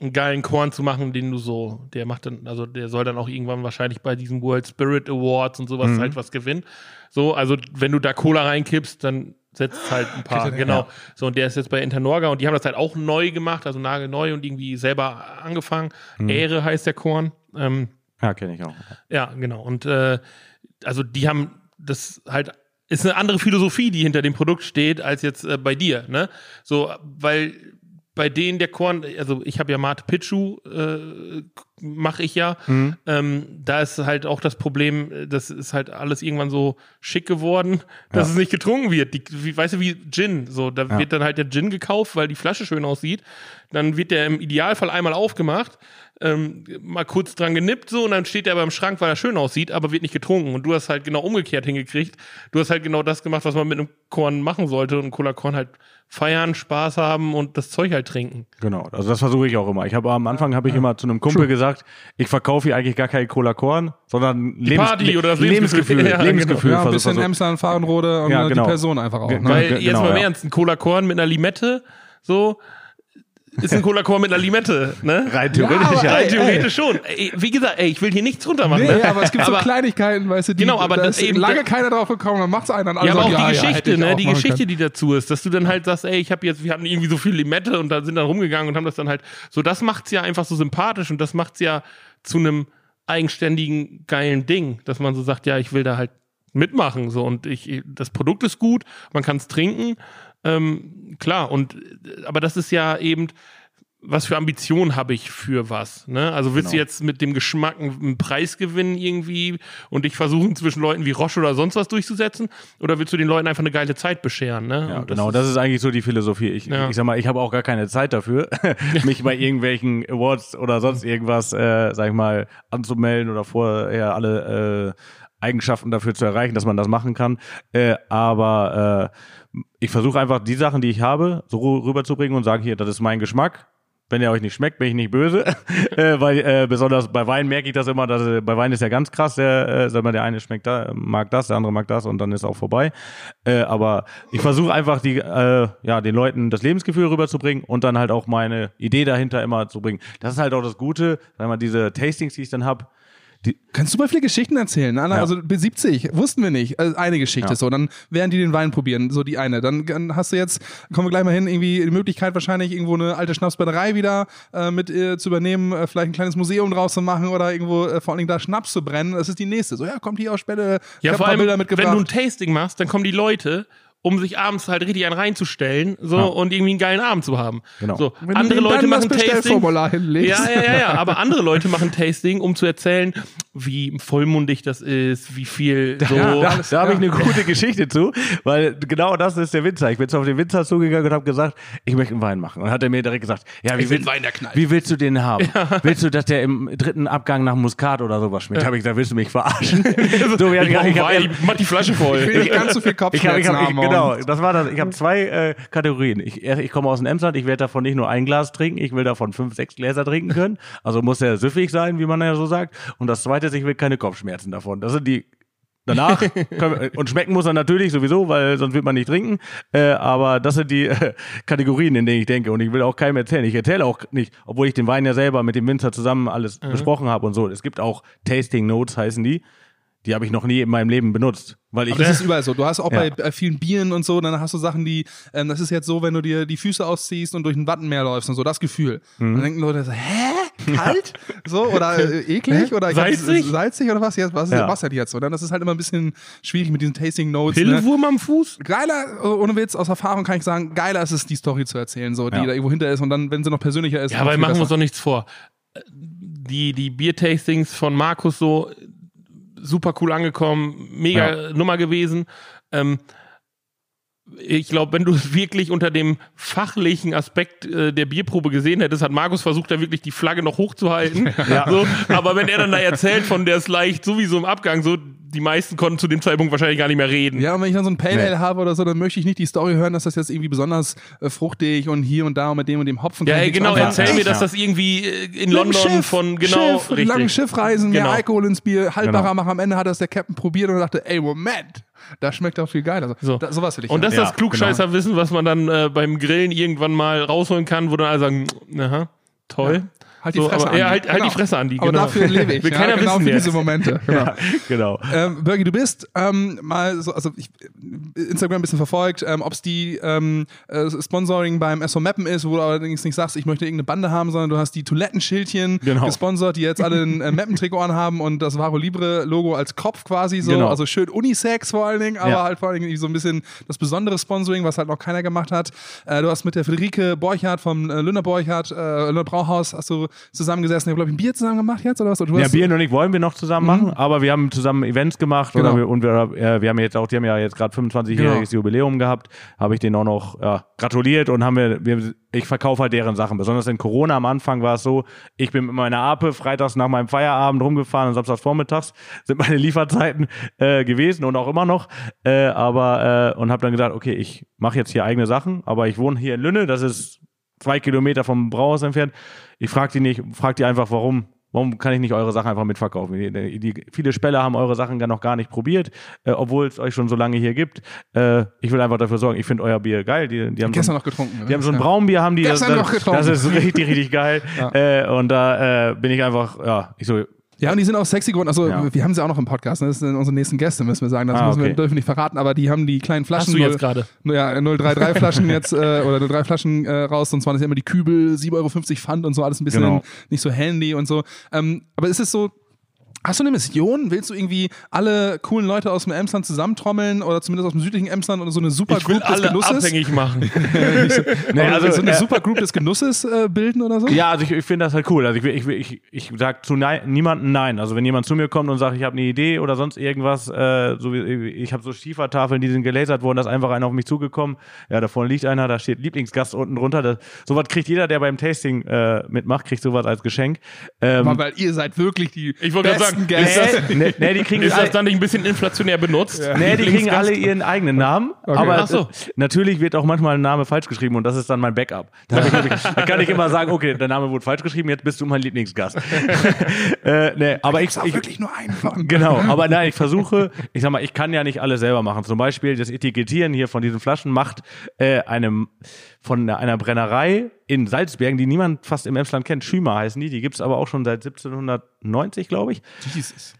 einen geilen Korn zu machen, den du so, der macht dann, also der soll dann auch irgendwann wahrscheinlich bei diesen World Spirit Awards und sowas halt was gewinnen. So, also wenn du da Cola reinkippst, dann setzt halt ein paar, Kriegt genau. ja. So, und der ist jetzt bei Internorga und die haben das halt auch neu gemacht, also nagelneu und irgendwie selber angefangen. Ehre heißt der Korn. Ähm, Ja, kenne ich auch. ja, genau. Und äh, also die haben das halt ist eine andere Philosophie, die hinter dem Produkt steht, als jetzt äh, bei dir, ne? So, weil bei denen der Korn, also ich habe ja Mate Pichu, äh, mache ich ja. Ähm, da ist halt auch das Problem, das ist halt alles irgendwann so schick geworden, dass es nicht getrunken wird. Die, wie, weißt du, wie Gin. So, da Ja. wird dann halt der Gin gekauft, weil die Flasche schön aussieht. Dann wird der im Idealfall einmal aufgemacht, ähm, mal kurz dran genippt so und dann steht der beim Schrank, weil er schön aussieht, aber wird nicht getrunken. Und du hast halt genau umgekehrt hingekriegt. Du hast halt genau das gemacht, was man mit einem Korn machen sollte und Cola Korn halt feiern, Spaß haben und das Zeug halt trinken. Genau, also das versuche ich auch immer. Ich habe am Anfang habe ich immer zu einem Kumpel gesagt, ich verkaufe hier eigentlich gar kein Cola Korn, sondern Lebens Party oder das Lebensgefühl, Lebensgefühl. *laughs* Ja, Lebensgefühl. Ja, ein bisschen versuch- Emsland, Fahrenrode und Ja, äh, genau. die Person einfach auch. Ne? Weil jetzt genau, mal im ja. Ernst, ein Cola Korn mit einer Limette, so ist ein Cola Korn mit einer Limette, ne? Rein theoretisch aber ja. Rein ey, theoretisch schon. Ey, wie gesagt, ey, ich will hier nichts runter machen. Nee, ne? aber es gibt so Kleinigkeiten, weißt du, die, Genau, aber da das ist eben- lange keiner drauf gekommen, dann macht's einer. Ja, aber auch die ja, Geschichte, ich ne? auch Die Geschichte, können. die dazu ist, dass du dann halt sagst, ey, ich habe jetzt, wir hatten irgendwie so viel Limette und da sind dann rumgegangen und haben das dann halt, so das macht's ja einfach so sympathisch und das macht's ja zu einem eigenständigen, geilen Ding, dass man so sagt, ja, ich will da halt mitmachen, so und ich, das Produkt ist gut, man kann es trinken, ähm, klar und, aber das ist ja eben, was für Ambitionen habe ich für was? Ne? Also willst du Genau. jetzt mit dem Geschmack einen Preis gewinnen irgendwie und dich versuchen zwischen Leuten wie Roche oder sonst was durchzusetzen? Oder willst du den Leuten einfach eine geile Zeit bescheren? Ne? Ja, Und genau, das ist eigentlich so die Philosophie. Ich, Ja. ich sag mal, ich habe auch gar keine Zeit dafür, *laughs* mich bei irgendwelchen Awards oder sonst irgendwas, äh, sag ich mal, anzumelden oder vorher alle äh, Eigenschaften dafür zu erreichen, dass man das machen kann. Äh, aber äh, ich versuche einfach die Sachen, die ich habe, so rü- rüberzubringen und sagen, hier, das ist mein Geschmack. wenn er euch nicht schmeckt, bin ich nicht böse. *laughs* äh, weil äh, besonders bei Wein merke ich das immer, dass äh, bei Wein ist ja ganz krass, der, äh, der eine schmeckt da, mag das, der andere mag das und dann ist auch vorbei. Äh, aber ich versuche einfach die, äh, ja, den Leuten das Lebensgefühl rüberzubringen und dann halt auch meine Idee dahinter immer zu bringen. Das ist halt auch das Gute, sag mal, diese Tastings, die ich dann hab, die, Kannst super viele Geschichten erzählen. Anna, Ja. Also bis 70 wussten wir nicht. Also eine Geschichte Ja. so. Dann werden die den Wein probieren, so die eine. Dann, dann hast du jetzt, kommen wir gleich mal hin, irgendwie die Möglichkeit wahrscheinlich irgendwo eine alte Schnapsbrennerei wieder äh, mit äh, zu übernehmen, äh, vielleicht ein kleines Museum draus zu machen oder irgendwo äh, vor allen Dingen da Schnaps zu brennen. Das ist die nächste. So, ja, kommt hier aus Spelle. Ja, vor allem, Bilder wenn du ein Tasting machst, dann kommen die Leute, um sich abends halt richtig einen reinzustellen so Ja. und irgendwie einen geilen Abend zu haben. Genau. So, Wenn andere Leute dann machen das Tasting. Ja, ja, ja, ja, aber andere Leute machen Tasting, um zu erzählen, wie vollmundig das ist, wie viel so. Ja, da da habe ich eine gute Geschichte zu, weil genau das ist der Winzer. Ich bin zu auf den Winzer zugegangen und habe gesagt, ich möchte einen Wein machen. Und hat er mir direkt gesagt, ja, wie, Ich will wie willst du den haben? Willst du, dass der im dritten Abgang nach Muskat oder sowas schmeckt? Hab ich gesagt, willst du mich verarschen? *laughs* so, ja, ich, ich, hab- Wein, ich mach die Flasche voll. Ich will nicht ganz so viel ich habe, Kopfschmerzen ich hab, ich, haben. genau, das war das. Ich habe zwei äh, Kategorien. Ich, ich komme aus dem Emsland, ich werde davon nicht nur ein Glas trinken, ich will davon fünf, sechs Gläser trinken können. Also muss er süffig sein, wie man ja so sagt. Und das zweite ist, ich will keine Kopfschmerzen davon. Das sind die Danach *laughs* können wir, und schmecken muss er natürlich sowieso, weil sonst wird man nicht trinken. Äh, aber das sind die äh, Kategorien, in denen ich denke. Und ich will auch keinem erzählen. Ich erzähle auch nicht, obwohl ich den Wein ja selber mit dem Winzer zusammen alles besprochen habe und so. Es gibt auch Tasting Notes, heißen die. Die habe ich noch nie in meinem Leben benutzt. Weil ich Aber das ist überall so. Du hast auch Ja. bei äh, vielen Bieren und so, dann hast du Sachen, die, ähm, das ist jetzt so, wenn du dir die Füße ausziehst und durch ein Wattenmeer läufst und so, das Gefühl. Mhm. Dann denken Leute so, hä? Kalt? *laughs* so, oder äh, eklig? Oder ich hab- Salzig? salzig oder was? Jetzt, was, Ja. was halt jetzt? Und dann das ist halt immer ein bisschen schwierig mit diesen Tasting Notes. Ne? Pillewurm am Fuß? Geiler, äh, ohne Witz, aus Erfahrung kann ich sagen, geiler ist es, die Story zu erzählen, so, die Ja. da irgendwo hinter ist und dann, wenn sie noch persönlicher ist. Ja, aber machen wir uns doch nichts vor. Die, die Bier-Tastings von Markus so super cool angekommen, mega Nummer gewesen. Ähm, ich glaube, wenn du es wirklich unter dem fachlichen Aspekt äh, der Bierprobe gesehen hättest, hat Markus versucht, da wirklich die Flagge noch hochzuhalten. *laughs* So, aber wenn er dann da erzählt von der ist leicht sowieso im Abgang, so die meisten konnten zu dem Zeitpunkt wahrscheinlich gar nicht mehr reden. Ja, und wenn ich dann so ein Pale Nee. Ale habe oder so, dann möchte ich nicht die Story hören, dass das jetzt irgendwie besonders äh, fruchtig und hier und da und mit dem und dem Hopfen. Ja, kann ey, genau, erzähl Ja. mir, dass das irgendwie äh, in Mit London Schiff, von genau Schiff, langen Schiffreisen, mehr Genau. Alkohol ins Bier, haltbarer Genau. machen. Am Ende hat das der Captain probiert und dachte, ey, Moment, das schmeckt doch viel geiler. So. Da, sowas will ich Und das ist das Ja, Klugscheißerwissen, was man dann äh, beim Grillen irgendwann mal rausholen kann, wo dann alle sagen, aha, toll. Halt die so, Fresse aber, an. Ja, halt, halt Genau. die Fresse an die. Aber genau. dafür lebe ich. Will ja, keiner genau wissen für jetzt. diese Momente. *laughs* Genau. genau. Ähm, Birgi, du bist ähm, mal so, also ich, Instagram ein bisschen verfolgt, ähm, ob es die ähm, äh, Sponsoring beim SO Mappen ist, wo du allerdings nicht sagst, ich möchte irgendeine Bande haben, sondern du hast die Toilettenschildchen Genau. gesponsert, die jetzt alle ein äh, Mappen-Trikot anhaben und das Varo Libre-Logo als Kopf quasi so, Genau. also schön Unisex vor allen Dingen, aber Ja. halt vor allen Dingen so ein bisschen das besondere Sponsoring, was halt noch keiner gemacht hat. Äh, du hast mit der Friederike Borchardt vom äh, Lünder Borchardt, äh, Lünder Brauhaus, hast du zusammengesessen, habt, glaube ich, ein Bier zusammen gemacht jetzt oder was? Oder Ja, Bier und ich wollen wir noch zusammen machen, aber wir haben zusammen Events gemacht Genau. oder wir, und wir, äh, wir haben jetzt auch, die haben ja jetzt gerade 25-jähriges Genau. Jubiläum gehabt, habe ich denen auch noch ja, gratuliert und haben wir, wir ich verkaufe halt deren Sachen. Besonders in Corona am Anfang war es so, ich bin mit meiner Ape freitags nach meinem Feierabend rumgefahren und samstags vormittags *laughs* sind meine Lieferzeiten äh, gewesen und auch immer noch. Äh, aber äh, und habe dann gesagt, okay, ich mache jetzt hier eigene Sachen, aber ich wohne hier in Lünne, das ist zwei Kilometer vom Brauhaus entfernt. Ich frage die nicht, frag die einfach, warum. Warum kann ich nicht eure Sachen einfach mitverkaufen? Die, die, viele Speller haben eure Sachen gar noch gar nicht probiert, äh, obwohl es euch schon so lange hier gibt. Äh, ich will einfach dafür sorgen, ich finde euer Bier geil. Die, die haben so Gestern ein, noch getrunken. die haben so ein Ja. Braunbier, haben die. Gestern das, noch getrunken. Das ist richtig, richtig geil. *laughs* äh, und da äh, bin ich einfach, ja, ich so, Ja, und die sind auch sexy geworden. Also, Ja. wir haben sie auch noch im Podcast. Ne? Das sind unsere nächsten Gäste, müssen wir sagen. Das Ah, müssen wir, okay. dürfen wir nicht verraten. Aber die haben die kleinen Flaschen. Hast du jetzt null- gerade? Ja, 033 Flaschen jetzt, äh, oder 03 Flaschen äh, raus. Und zwar das sind immer die Kübel, 7,50 Euro Pfand und so, alles ein bisschen Genau. nicht so handy und so. Ähm, aber ist es so, Hast du eine Mission? Willst du irgendwie alle coolen Leute aus dem Emsland zusammentrommeln oder zumindest aus dem südlichen Emsland oder so eine super Ich will Group des alle Genusses? abhängig machen. *laughs* *laughs* Nee, also, also, so eine äh, super Group des Genusses äh, bilden oder so? Ja, also ich, ich finde das halt cool. Also ich, ich, ich, ich sag zu nei- niemandem nein. Also wenn jemand zu mir kommt und sagt, ich habe eine Idee oder sonst irgendwas, äh, so wie ich habe so Schiefertafeln, die sind gelasert worden, da ist einfach einer auf mich zugekommen. Ja, da vorne liegt einer, da steht Lieblingsgast unten drunter. Das, sowas kriegt jeder, der beim Tasting äh, mitmacht, kriegt sowas als Geschenk. Ähm, Aber weil ihr seid wirklich die Ich wollte gerade besten Gäste. Nee, nee, nee, die kriegen Ist alle, das dann nicht ein bisschen inflationär benutzt? nee, die kriegen alle ihren eigenen Namen. Aber Ach so. natürlich wird auch manchmal ein Name falsch geschrieben und das ist dann mein Backup. Da, ich, *laughs* kann ich immer sagen, okay, der Name wurde falsch geschrieben, jetzt bist du mein Lieblingsgast. *laughs* äh, nee, aber ich, Ist auch ich, wirklich nur einen von. Genau, aber nein, ich versuche, ich sag mal, ich kann ja nicht alles selber machen. Zum Beispiel das Etikettieren hier von diesen Flaschen macht äh, einem von einer Brennerei in Salzbergen, die niemand fast im Emsland kennt. Schümer heißen die, die gibt's aber auch schon seit 1790, glaube ich. Jesus.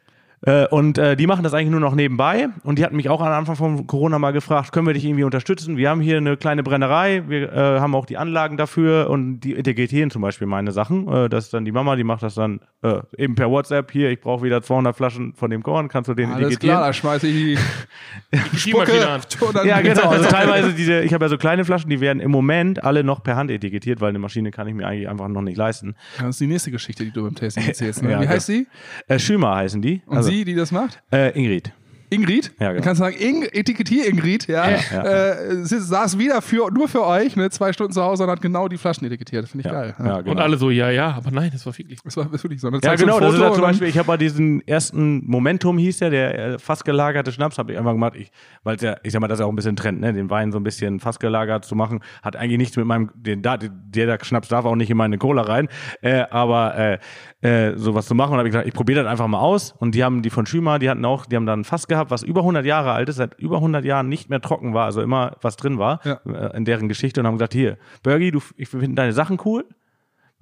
Äh, und äh, die machen das eigentlich nur noch nebenbei. Und die hatten mich auch am Anfang von Corona mal gefragt, können wir dich irgendwie unterstützen? Wir haben hier eine kleine Brennerei, wir äh, haben auch die Anlagen dafür und die etikettieren zum Beispiel meine Sachen. Äh, das ist dann die Mama, die macht das dann äh, eben per WhatsApp. Hier, ich brauche wieder 200 Flaschen von dem Korn, kannst du den Alles etikettieren? klar, da schmeiße ich die *laughs* Schiebmaschine an. *laughs* und dann Ja, genau. Also teilweise *laughs* diese, ich habe ja so kleine Flaschen, die werden im Moment alle noch per Hand etikettiert, weil eine Maschine kann ich mir eigentlich einfach noch nicht leisten. Das ist die nächste Geschichte, die du beim Tasting erzählst. Ne? Ja, Wie okay. heißt sie? Äh, Schümer heißen die. Und sie, die das macht? Äh, Ingrid. Ingrid? Ja, genau. Du kannst sagen, Ing Etikettier Ingrid, ja. ja. Äh, sie saß wieder für, nur für euch, ne, zwei Stunden zu Hause und hat genau die Flaschen etikettiert. Finde ich Ja, geil. ja, genau. Und alle so, ja, ja, aber nein, das war wirklich. Das war wirklich so. Ne? Ja, genau. Das ist ja zum und dann- Beispiel, ich habe bei diesen ersten Momentum hieß der, der äh, fast gelagerte Schnaps, habe ich einfach gemacht, ich, weil ja, ich sag mal, das ist ja auch ein bisschen Trend, ne, den Wein so ein bisschen fast gelagert zu machen, hat eigentlich nichts mit meinem, den, da, der, der Schnaps darf auch nicht in meine Cola rein, äh, aber äh, äh, sowas zu machen. Und habe ich gesagt, ich probiere das einfach mal aus. Und die haben die von Schümer, die hatten auch, die haben dann ein Fass gehabt, was über 100 Jahre alt ist, seit über 100 Jahren nicht mehr trocken war, also immer was drin war Ja. äh, in deren Geschichte. Und haben gesagt, hier, Bergi, du, ich finde deine Sachen cool,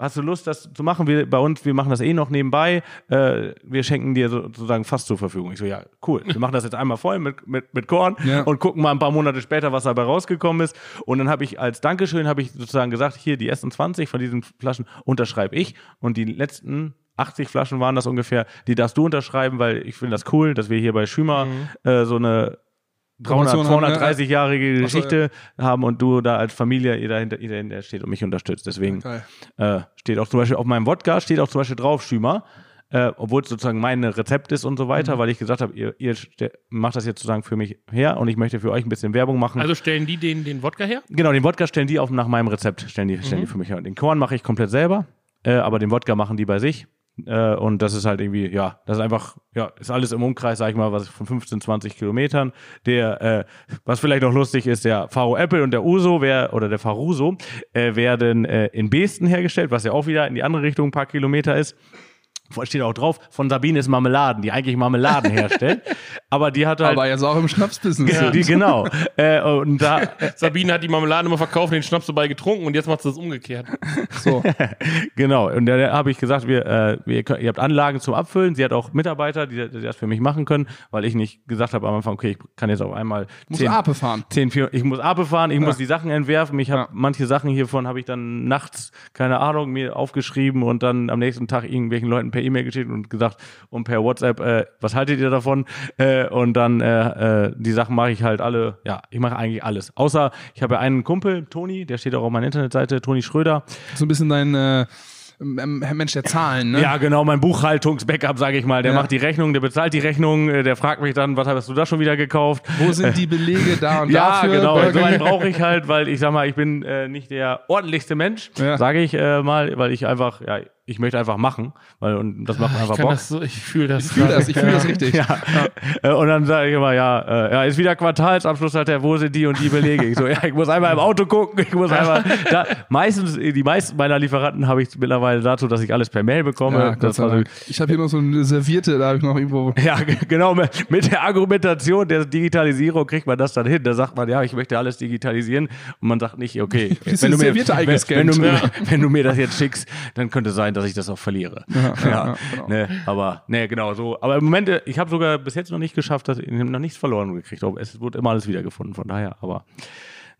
Hast du Lust, das zu machen? Wir bei uns, wir machen das eh noch nebenbei. Äh, wir schenken dir so- sozusagen fast zur Verfügung. Ich so, ja, cool. Wir machen das jetzt einmal voll mit, mit, mit Korn Ja. und gucken mal ein paar Monate später, was dabei rausgekommen ist. Und dann habe ich als Dankeschön habe ich sozusagen gesagt, hier die ersten 20 von diesen Flaschen unterschreibe ich und die letzten 80 Flaschen waren das ungefähr, die darfst du unterschreiben, weil ich finde das cool, dass wir hier bei Schümer äh, so eine 300, Promotion haben, ne? 230-jährige Ach so, Geschichte haben und du da als Familie ihr dahinter, ihr dahinter steht und mich unterstützt. Deswegen äh, steht auch zum Beispiel auf meinem Wodka steht auch zum Beispiel drauf Schümer, äh, obwohl es sozusagen mein Rezept ist und so weiter, weil ich gesagt habe, ihr, ihr macht das jetzt sozusagen für mich her und ich möchte für euch ein bisschen Werbung machen. Also stellen die den, den Wodka her? genau, den Wodka stellen die auf nach meinem Rezept, stellen die, stellen die für mich her. Den Korn mache ich komplett selber, äh, aber den Wodka machen die bei sich. Äh, und das ist halt irgendwie, ja, das ist einfach, ja, ist alles im Umkreis, sag ich mal, was von 15, 20 Kilometern. Der, äh, was vielleicht noch lustig ist, der Faro Apple und der Uso wer, oder der Faruso äh, werden äh, in Besten hergestellt, was ja auch wieder in die andere Richtung ein paar Kilometer ist. Steht auch drauf, von Sabines Marmeladen, die eigentlich Marmeladen *laughs* herstellt. aber die hat halt. Aber jetzt auch im Schnapsbusiness. die, genau. Äh, und da, *laughs* Sabine hat die Marmelade immer verkauft, den Schnaps dabei getrunken und jetzt macht sie das umgekehrt. So. *laughs* Genau, und da habe ich gesagt, wir, äh, wir, ihr habt Anlagen zum Abfüllen. Sie hat auch Mitarbeiter, die, die das für mich machen können, weil ich nicht gesagt habe am Anfang, okay, ich kann jetzt auf einmal Muss zehn, Ape fahren. zehn, vier, ich muss Ape fahren, ich muss die Sachen entwerfen. Ich habe Ja. manche Sachen hiervon habe ich dann nachts, keine Ahnung, mir aufgeschrieben und dann am nächsten Tag irgendwelchen Leuten per E-Mail geschickt und gesagt und per WhatsApp, äh, was haltet ihr davon? Äh, und dann äh, äh, die Sachen mache ich halt alle, ja, ich mache eigentlich alles. Außer ich habe ja einen Kumpel, Toni, der steht auch auf meiner Internetseite, Toni Schröder. So ein bisschen dein äh, Mensch der Zahlen, ne? Ja, genau, mein Buchhaltungs-Backup, sage ich mal. Der Ja. macht die Rechnung, der bezahlt die Rechnung, äh, der fragt mich dann, was hast du da schon wieder gekauft? Wo sind die Belege da und *laughs* Ja, dafür? genau. Burger- So einen brauche ich halt, weil ich sag mal, ich bin äh, nicht der ordentlichste Mensch, Ja. sage ich äh, mal, weil ich einfach, ja, ich möchte einfach machen, weil und das macht einfach Ich Bock. das so, ich fühle das. Ich fühle das, ich fühle das richtig. Ja. Äh, Und dann sage ich immer, ja, äh, ja, ist wieder Quartalsabschluss, hat der, wo sind die und die Belege? Ich so, ja, ich muss einmal im Auto gucken, ich muss einmal, da, meistens, die meisten meiner Lieferanten habe ich mittlerweile dazu, dass ich alles per Mail bekomme. Ja, das sei war so, Dank. Ich habe hier noch so eine Serviette, da habe ich noch irgendwo. ja, genau. mit- der Argumentation der Digitalisierung kriegt man das dann hin. Da sagt man, ja, ich möchte alles digitalisieren. Und man sagt nicht, okay, Bisschen Serviette wenn, eingescannt. wenn, du, mir- Ja. wenn du mir das jetzt schickst, dann könnte sein, dass ich das auch verliere. Ja, ja, genau. ne, aber, ne, genau so. Aber im Moment, ich habe sogar bis jetzt noch nicht geschafft, dass ich noch nichts verloren gekriegt. Aber es wurde immer alles wiedergefunden. Von daher, aber,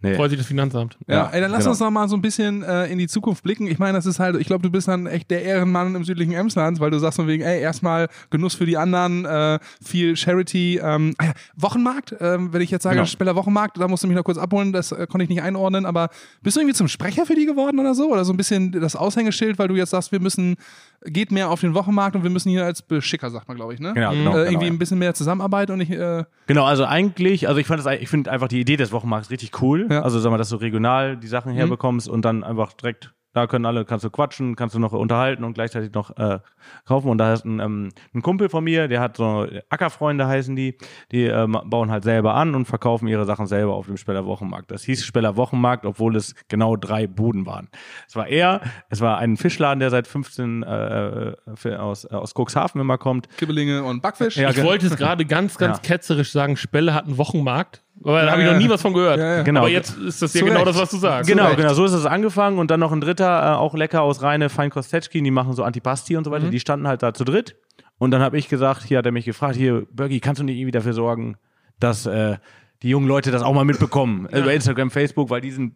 ne. Freut sich das Finanzamt. Ja, Ja, ey, dann lass genau. uns noch mal so ein bisschen äh, in die Zukunft blicken. Ich meine, das ist halt, ich glaube, du bist dann echt der Ehrenmann im südlichen Emsland, weil du sagst von wegen, ey, erstmal Genuss für die anderen, äh, viel Charity. Ähm, ah ja, Wochenmarkt, ähm, wenn ich jetzt sage, Genau. Speller Wochenmarkt, da musst du mich noch kurz abholen, das äh, konnte ich nicht einordnen, aber bist du irgendwie zum Sprecher für die geworden oder so? Oder so ein bisschen das Aushängeschild, weil du jetzt sagst, wir müssen, geht mehr auf den Wochenmarkt und wir müssen hier als Beschicker, sagt man, glaube ich, ne? Genau, äh, genau, irgendwie genau, ja. ein bisschen mehr Zusammenarbeit und nicht, äh, Genau, also eigentlich, also ich fand das, ich finde einfach die Idee des Wochenmarkts richtig cool. Ja. Also sag mal, dass du regional die Sachen herbekommst und dann einfach direkt da können alle, kannst du quatschen, kannst du noch unterhalten und gleichzeitig noch äh, kaufen. Und da ist ein, ähm, ein Kumpel von mir, der hat so Ackerfreunde heißen die, die ähm, bauen halt selber an und verkaufen ihre Sachen selber auf dem Speller Wochenmarkt. Das hieß Speller Wochenmarkt, obwohl es genau drei Buden waren. Es war er, es war ein Fischladen, der seit 15 äh, für, aus, äh, aus Cuxhaven immer kommt. Kibbelinge und Backfisch. Ja, Ich wollte es gerade ganz, ganz *laughs* Ja. ketzerisch sagen, Spelle hat einen Wochenmarkt. Aber da habe ich noch nie was von gehört. Ja, ja. Genau. Aber jetzt ist das ja genau das, was du sagst. Genau, genau, so ist es angefangen und dann noch ein dritter, äh, auch lecker aus Reine Feinkostetschki, die machen so Antipasti und so Mhm. weiter, die standen halt da zu dritt und dann habe ich gesagt, hier hat er mich gefragt, hier, Bergi, kannst du nicht irgendwie dafür sorgen, dass äh, die jungen Leute das auch mal mitbekommen, über Instagram, Facebook, weil die sind,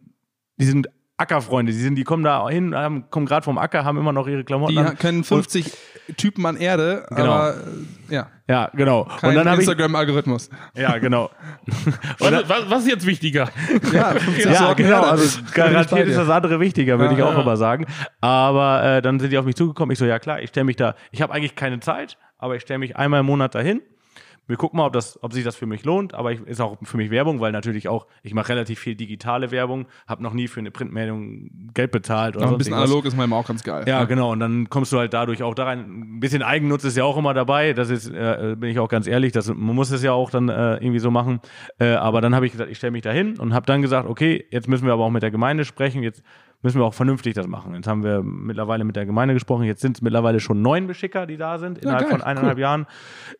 die sind Ackerfreunde, die sind, die kommen da hin, haben, kommen gerade vom Acker, haben immer noch ihre Klamotten Die an. können 50 Typen an Erde, Genau. aber äh, ja, Ja, genau. kein und dann habe ich, Instagram-Algorithmus. ja, genau. *laughs* Was, was, was ist jetzt wichtiger? Ja, *laughs* 50 Ja, genau. Also garantiert ist das andere wichtiger, würde Ja, ich auch ja. immer sagen. Aber äh, dann sind die auf mich zugekommen. Ich so, ja klar, ich stelle mich da. Ich habe eigentlich keine Zeit, aber ich stelle mich einmal im Monat dahin. Wir gucken mal, ob, das, ob sich das für mich lohnt, aber ich, ist auch für mich Werbung, weil natürlich auch, ich mache relativ viel digitale Werbung, habe noch nie für eine Printmeldung Geld bezahlt oder Noch ein bisschen irgendwas. analog ist manchmal auch ganz geil. Ja, genau. Und dann kommst du halt dadurch auch da rein. Ein bisschen Eigennutz ist ja auch immer dabei. Das ist, äh, bin ich auch ganz ehrlich, das, man muss es ja auch dann äh, irgendwie so machen. Äh, aber dann habe ich gesagt, ich stelle mich da hin und habe dann gesagt, okay, jetzt müssen wir aber auch mit der Gemeinde sprechen. Jetzt müssen wir auch vernünftig das machen. Jetzt haben wir mittlerweile mit der Gemeinde gesprochen. Jetzt sind es mittlerweile schon neun Beschicker, die da sind, innerhalb geil, von eineinhalb cool. Jahren,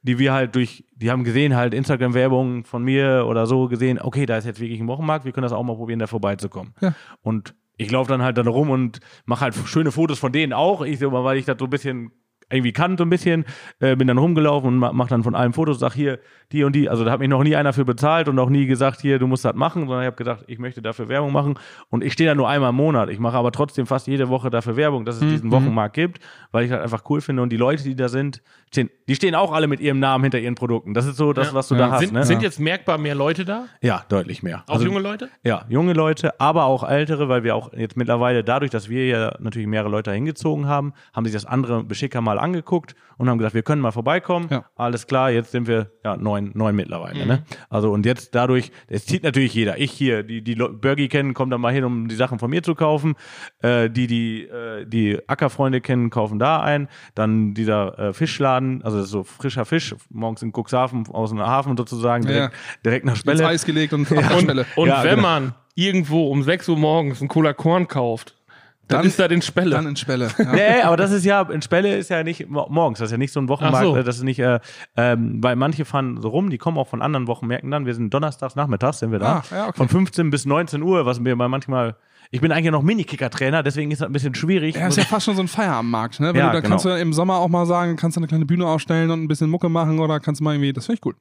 die wir halt durch, die haben gesehen, halt Instagram-Werbung von mir oder so gesehen, okay, da ist jetzt wirklich ein Wochenmarkt, wir können das auch mal probieren, da vorbeizukommen. Ja. Und ich laufe dann halt dann rum und mache halt schöne Fotos von denen auch. Ich weil ich das so ein bisschen irgendwie kann, so ein bisschen, äh, bin dann rumgelaufen und ma- mach dann von allem Fotos, sag hier, die und die. Also da hat mich noch nie einer für bezahlt und auch nie gesagt, hier, du musst das machen, sondern ich habe gesagt, ich möchte dafür Werbung machen. Und ich stehe da nur einmal im Monat. Ich mache aber trotzdem fast jede Woche dafür Werbung, dass es Mhm. diesen Wochenmarkt gibt, weil ich das einfach cool finde. Und die Leute, die da sind, stehen, die stehen auch alle mit ihrem Namen hinter ihren Produkten. Das ist so das, Ja. was du Ja. da hast. Sind, ne? sind jetzt merkbar mehr Leute da? ja, deutlich mehr. Auch Also- junge Leute? ja, junge Leute, aber auch ältere, weil wir auch jetzt mittlerweile dadurch, dass wir ja natürlich mehrere Leute hingezogen haben, haben sich das andere Beschicker mal angeguckt und haben gesagt, wir können mal vorbeikommen. Ja. Alles klar, jetzt sind wir ja neun, neun mittlerweile. Ne? Also und jetzt dadurch, es zieht natürlich jeder. Ich hier, die die Burgi kennen, kommen da mal hin, um die Sachen von mir zu kaufen. Äh, die die äh, die Ackerfreunde kennen, kaufen da ein. Dann dieser äh, Fischladen, also so frischer Fisch, morgens in Cuxhaven aus dem Hafen sozusagen, direkt, direkt nach Ins Spelle. Eis gelegt und Abspelle. Und Ja, wenn genau. man irgendwo um 6 Uhr morgens ein Cola Korn kauft, dann, Dann- ist das in Spelle. Dann in Spelle. Ja. Nee, aber das ist ja, in Spelle ist ja nicht mo- morgens, das ist ja nicht so ein Wochenmarkt, so. äh, das ist nicht, äh, ähm, weil manche fahren so rum, die kommen auch von anderen Wochenmärkten dann, wir sind donnerstags, nachmittags sind wir da, Ah, ja, okay. von 15 bis 19 Uhr, was mir mal manchmal, ich bin eigentlich noch Minikicker-Trainer, deswegen ist das ein bisschen schwierig. Ja, ist ja fast schon so ein Feierabendmarkt, ne? Wenn Ja, du, da genau. kannst du im Sommer auch mal sagen, kannst du eine kleine Bühne aufstellen und ein bisschen Mucke machen oder kannst du mal irgendwie, das finde ich cool.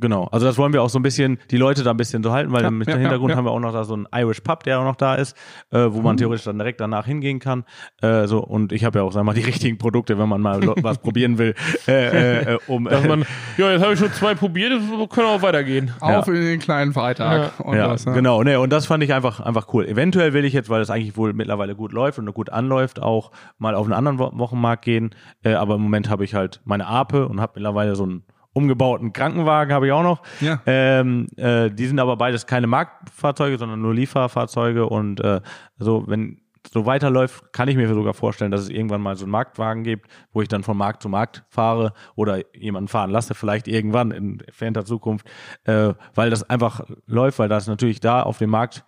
Genau, also das wollen wir auch so ein bisschen, die Leute da ein bisschen so halten, weil Ja, mit ja, dem Hintergrund ja, haben wir auch noch da so einen Irish Pub, der auch noch da ist, äh, wo Mhm. man theoretisch dann direkt danach hingehen kann. Äh, so und ich habe ja auch sag mal die *laughs* richtigen Produkte, wenn man mal was probieren will, äh, äh, um Dass man, ja, jetzt habe ich schon zwei probiert, das können auch weitergehen. Auf in den kleinen Freitag. Und ja, was, ne? genau. Nee, und das fand ich einfach, einfach cool. Eventuell will ich jetzt, weil das eigentlich wohl mittlerweile gut läuft und gut anläuft, auch mal auf einen anderen Wo Wochenmarkt gehen. Äh, aber im Moment habe ich halt meine Ape und habe mittlerweile so einen umgebauten Krankenwagen habe ich auch noch. Ja. Ähm, äh, die sind aber beides keine Marktfahrzeuge, sondern nur Lieferfahrzeuge und äh, so, wenn so weiterläuft, kann ich mir sogar vorstellen, dass es irgendwann mal so einen Marktwagen gibt, wo ich dann von Markt zu Markt fahre oder jemanden fahren lasse, vielleicht irgendwann in entfernter Zukunft, äh, weil das einfach läuft, weil das natürlich da auf dem Markt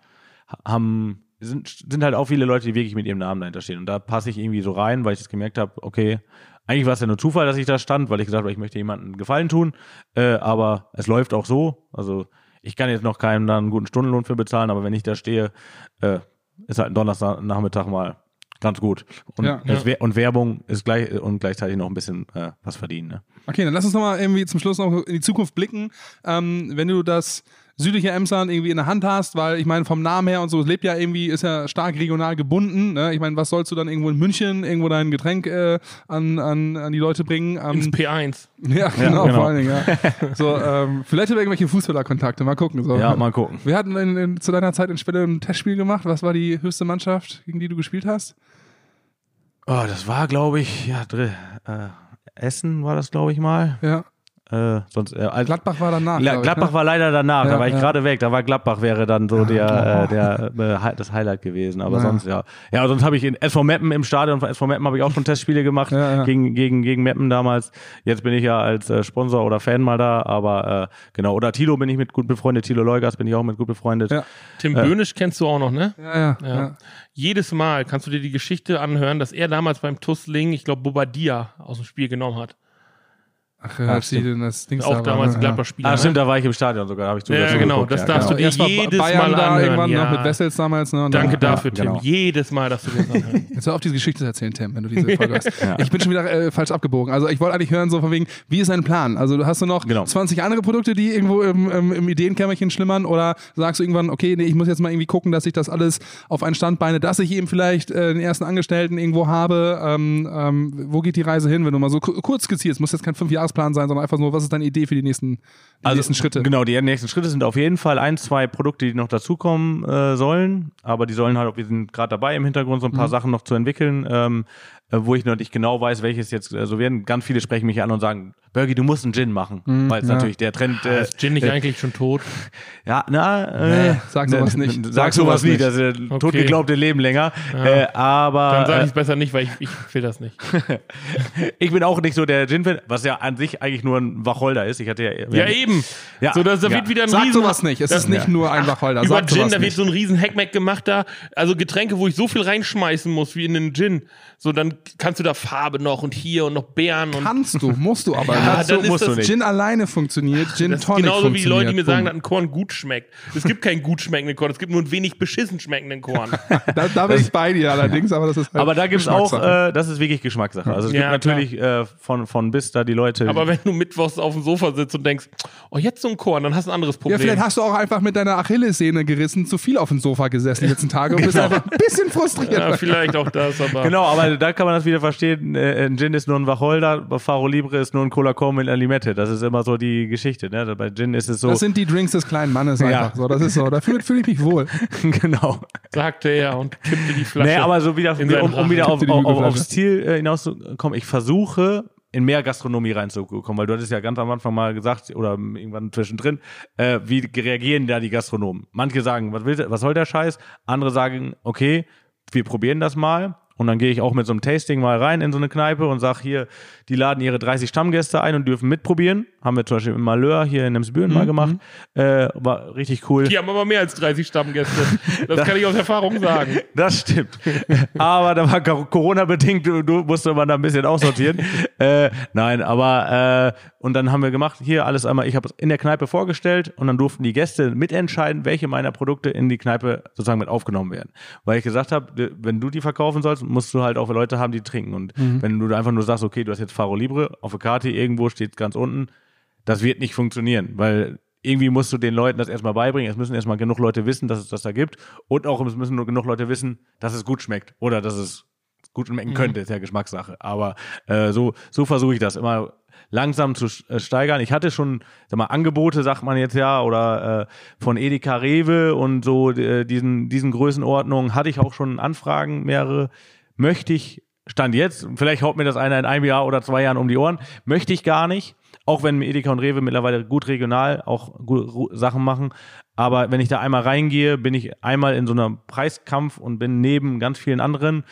ha- haben sind, sind halt auch viele Leute, die wirklich mit ihrem Namen dahinter stehen. Und da passe ich irgendwie so rein, weil ich das gemerkt habe, okay, eigentlich war es ja nur Zufall, dass ich da stand, weil ich gesagt habe, ich möchte jemandem einen Gefallen tun. Äh, aber es läuft auch so. Also ich kann jetzt noch keinen da einen guten Stundenlohn für bezahlen, aber wenn ich da stehe, äh, ist halt ein Donnerstagnachmittag mal ganz gut. Und, Ja. wär- und Werbung ist gleich und gleichzeitig noch ein bisschen äh, was verdienen. Ne? Okay, dann lass uns nochmal irgendwie zum Schluss noch in die Zukunft blicken. Ähm, wenn du das südliche Emsland irgendwie in der Hand hast, weil ich meine, vom Namen her und so, es lebt ja irgendwie, ist ja stark regional gebunden. Ne? Ich meine, was sollst du dann irgendwo in München irgendwo dein Getränk äh, an, an, an die Leute bringen? Ins Ähm, P1. ja, genau, genau. vor allen Dingen, ja. *laughs* So, ähm, vielleicht haben wir irgendwelche Fußballerkontakte, mal gucken. So. Ja, mal gucken. Wir hatten in, in, zu deiner Zeit in Spelle ein Testspiel gemacht. Was war die höchste Mannschaft, gegen die du gespielt hast? Oh, das war, glaube ich, ja, dr- äh, Essen war das, glaube ich mal. Ja. Äh, sonst, äh, als, Gladbach war danach. La glaub ich, Gladbach ne? war leider danach, Ja, da war ich ja. gerade weg. Da war Gladbach wäre dann so der, äh, der äh, das Highlight gewesen. Aber Ja. sonst ja. Ja, sonst habe ich in SV Meppen im Stadion von SV Meppen habe ich auch schon Testspiele gemacht Ja, ja. gegen gegen gegen Meppen damals. Jetzt bin ich ja als äh, Sponsor oder Fan mal da, aber äh, genau oder Tilo bin ich mit gut befreundet. Tilo Leugas bin ich auch mit gut befreundet. Ja. Tim Böhnisch kennst du auch noch, ne? Ja, ja, Ja. ja. Jedes Mal kannst du dir die Geschichte anhören, dass er damals beim Tussling, ich glaube, Bobadilla aus dem Spiel genommen hat. Ach, ja, als die denn das Ding Auch damals ja. Gladbach-Spieler. Ah, ne? stimmt, da war ich im Stadion sogar, habe ich Ja, genau, geguckt, das ja, darfst genau. du dir jedes Bayern Mal da anhören. irgendwann ja. noch mit Wessels damals. Ne? Danke dann, dafür, genau. Tim. Jedes Mal, dass du dir das anhörst. *laughs* Jetzt hör auf, diese Geschichte zu erzählen, Tim, wenn du diese *laughs* Folge hast. Ich bin schon wieder äh, falsch abgebogen. Also ich wollte eigentlich hören, so von wegen, wie ist dein Plan? Also hast du noch Genau. 20 andere Produkte, die irgendwo im, im, im Ideenkämmerchen schlimmern? Oder sagst du irgendwann, okay, nee, ich muss jetzt mal irgendwie gucken, dass ich das alles auf ein Standbeine, dass ich eben vielleicht äh, den ersten Angestellten irgendwo habe? Ähm, ähm, wo geht die Reise hin, wenn du mal so ku- kurz skizzierst? Muss jetzt kein Fünfjahresplan sein, sondern einfach nur, was ist deine Idee für die nächsten, die nächsten Schritte? Genau, die nächsten Schritte sind auf jeden Fall ein, zwei Produkte, die noch dazukommen äh, sollen. Aber die sollen halt, wir sind gerade dabei im Hintergrund so ein Mhm. paar Sachen noch zu entwickeln, ähm, äh, wo ich noch nicht genau weiß, welches jetzt äh, so werden. Ganz viele sprechen mich an und sagen, Bergi, du musst einen Gin machen. Weil es Mhm. ja. natürlich der Trend. Äh, Ist Gin nicht äh, eigentlich schon tot? *laughs* Ja, na, äh, Nee, sag sowas ne, nicht. Sag, Sag sowas nicht, nicht. das ist äh, Okay. totgeglaubte Leben länger. Äh, aber Dann sage äh, ich es besser nicht, weil ich, ich will das nicht. *laughs* ich bin auch nicht so der Gin-Fan, was ja an sich eigentlich nur ein Wacholder ist. Ich hatte ja, Ja, eben. Ja. So, dass da Ja. wird wieder ein Sag riesen... sowas nicht. Es das- ist nicht nur ein Wacholder. Über Sag Gin, sowas da wird nicht. so ein riesen Hackmack gemacht da. Also Getränke, wo ich so viel reinschmeißen muss wie in einen Gin. So, dann kannst du da Farbe noch und hier und noch Beeren und Kannst du, musst du aber. *laughs* Ja, Kannst dann musst das- du nicht. Gin alleine funktioniert, Gin Das ist Tonic genauso wie die Leute, die mir sagen, funktioniert. dass ein Korn gut schmeckt. Es gibt keinen gut schmeckenden Korn, es gibt nur einen wenig beschissen schmeckenden Korn. *laughs* Da, da bin ich bei dir allerdings, aber das ist halt Aber da gibt's auch, Geschmackssache. äh, das ist wirklich Geschmackssache. Also es Ja, gibt natürlich äh, von, von bis da die Leute. Aber wenn du mittwochs auf dem Sofa sitzt und denkst, oh, jetzt so ein Korn, dann hast du ein anderes ja, Problem. vielleicht hast du auch einfach mit deiner Achillessehne gerissen, zu viel auf dem Sofa gesessen die letzten Tage und bist einfach ein bisschen frustriert. ja, vielleicht auch das, aber Genau, aber da kann man das wieder verstehen. Äh, ein Gin ist nur ein Wacholder, Faro Libre ist nur ein Cola Com mit einer Limette. Das ist immer so die Geschichte. Ne? Bei Gin ist es so. Das sind die Drinks des kleinen Mannes *laughs* einfach so. Das ist so. Dafür fühle ich mich wohl. *laughs* genau. sagte er und kippte die Flasche. Nee, aber so wieder, um, um wieder auf, auf, auf, aufs Ziel äh, hinauszukommen, ich versuche in mehr Gastronomie reinzukommen, weil du hattest ja ganz am Anfang mal gesagt oder irgendwann zwischendrin, äh, wie reagieren da die Gastronomen? Manche sagen, was, will, was soll der Scheiß? Andere sagen, okay, wir probieren das mal. Und dann gehe ich auch mit so einem Tasting mal rein in so eine Kneipe und sag hier, die laden ihre 30 Stammgäste ein und dürfen mitprobieren. Haben wir zum Beispiel im Malheur hier in Nemsbüren mal gemacht. Äh, war richtig cool. Die haben aber mehr als 30 Stammgäste. Das *laughs* kann ich aus Erfahrung sagen. *laughs* Das stimmt. aber da war Cor- Corona-bedingt, du, du musste man da ein bisschen aussortieren. *laughs* äh, nein, aber äh, und dann haben wir gemacht, hier alles einmal, ich habe es in der Kneipe vorgestellt und dann durften die Gäste mitentscheiden, welche meiner Produkte in die Kneipe sozusagen mit aufgenommen werden. Weil ich gesagt habe, wenn du die verkaufen sollst, musst du halt auch Leute haben, die trinken. Und wenn du einfach nur sagst, okay, du hast jetzt Faro Libre auf der Karte, irgendwo steht ganz unten, das wird nicht funktionieren, weil irgendwie musst du den Leuten das erstmal beibringen. Es müssen erstmal genug Leute wissen, dass es das da gibt. Und auch es müssen nur genug Leute wissen, dass es gut schmeckt. Oder dass es gut schmecken könnte, ist ja Geschmackssache. Aber äh, so, so versuche ich das immer langsam zu äh, steigern. Ich hatte schon, sag mal, Angebote, sagt man jetzt ja, oder äh, von Edeka Rewe und so äh, diesen, diesen Größenordnungen hatte ich auch schon Anfragen, mehrere. Möchte ich, Stand jetzt, vielleicht haut mir das einer in einem Jahr oder zwei Jahren um die Ohren, möchte ich gar nicht. Auch wenn Edeka und Rewe mittlerweile gut regional auch gut Sachen machen. Aber wenn ich da einmal reingehe, bin ich einmal in so einem Preiskampf und bin neben ganz vielen anderen.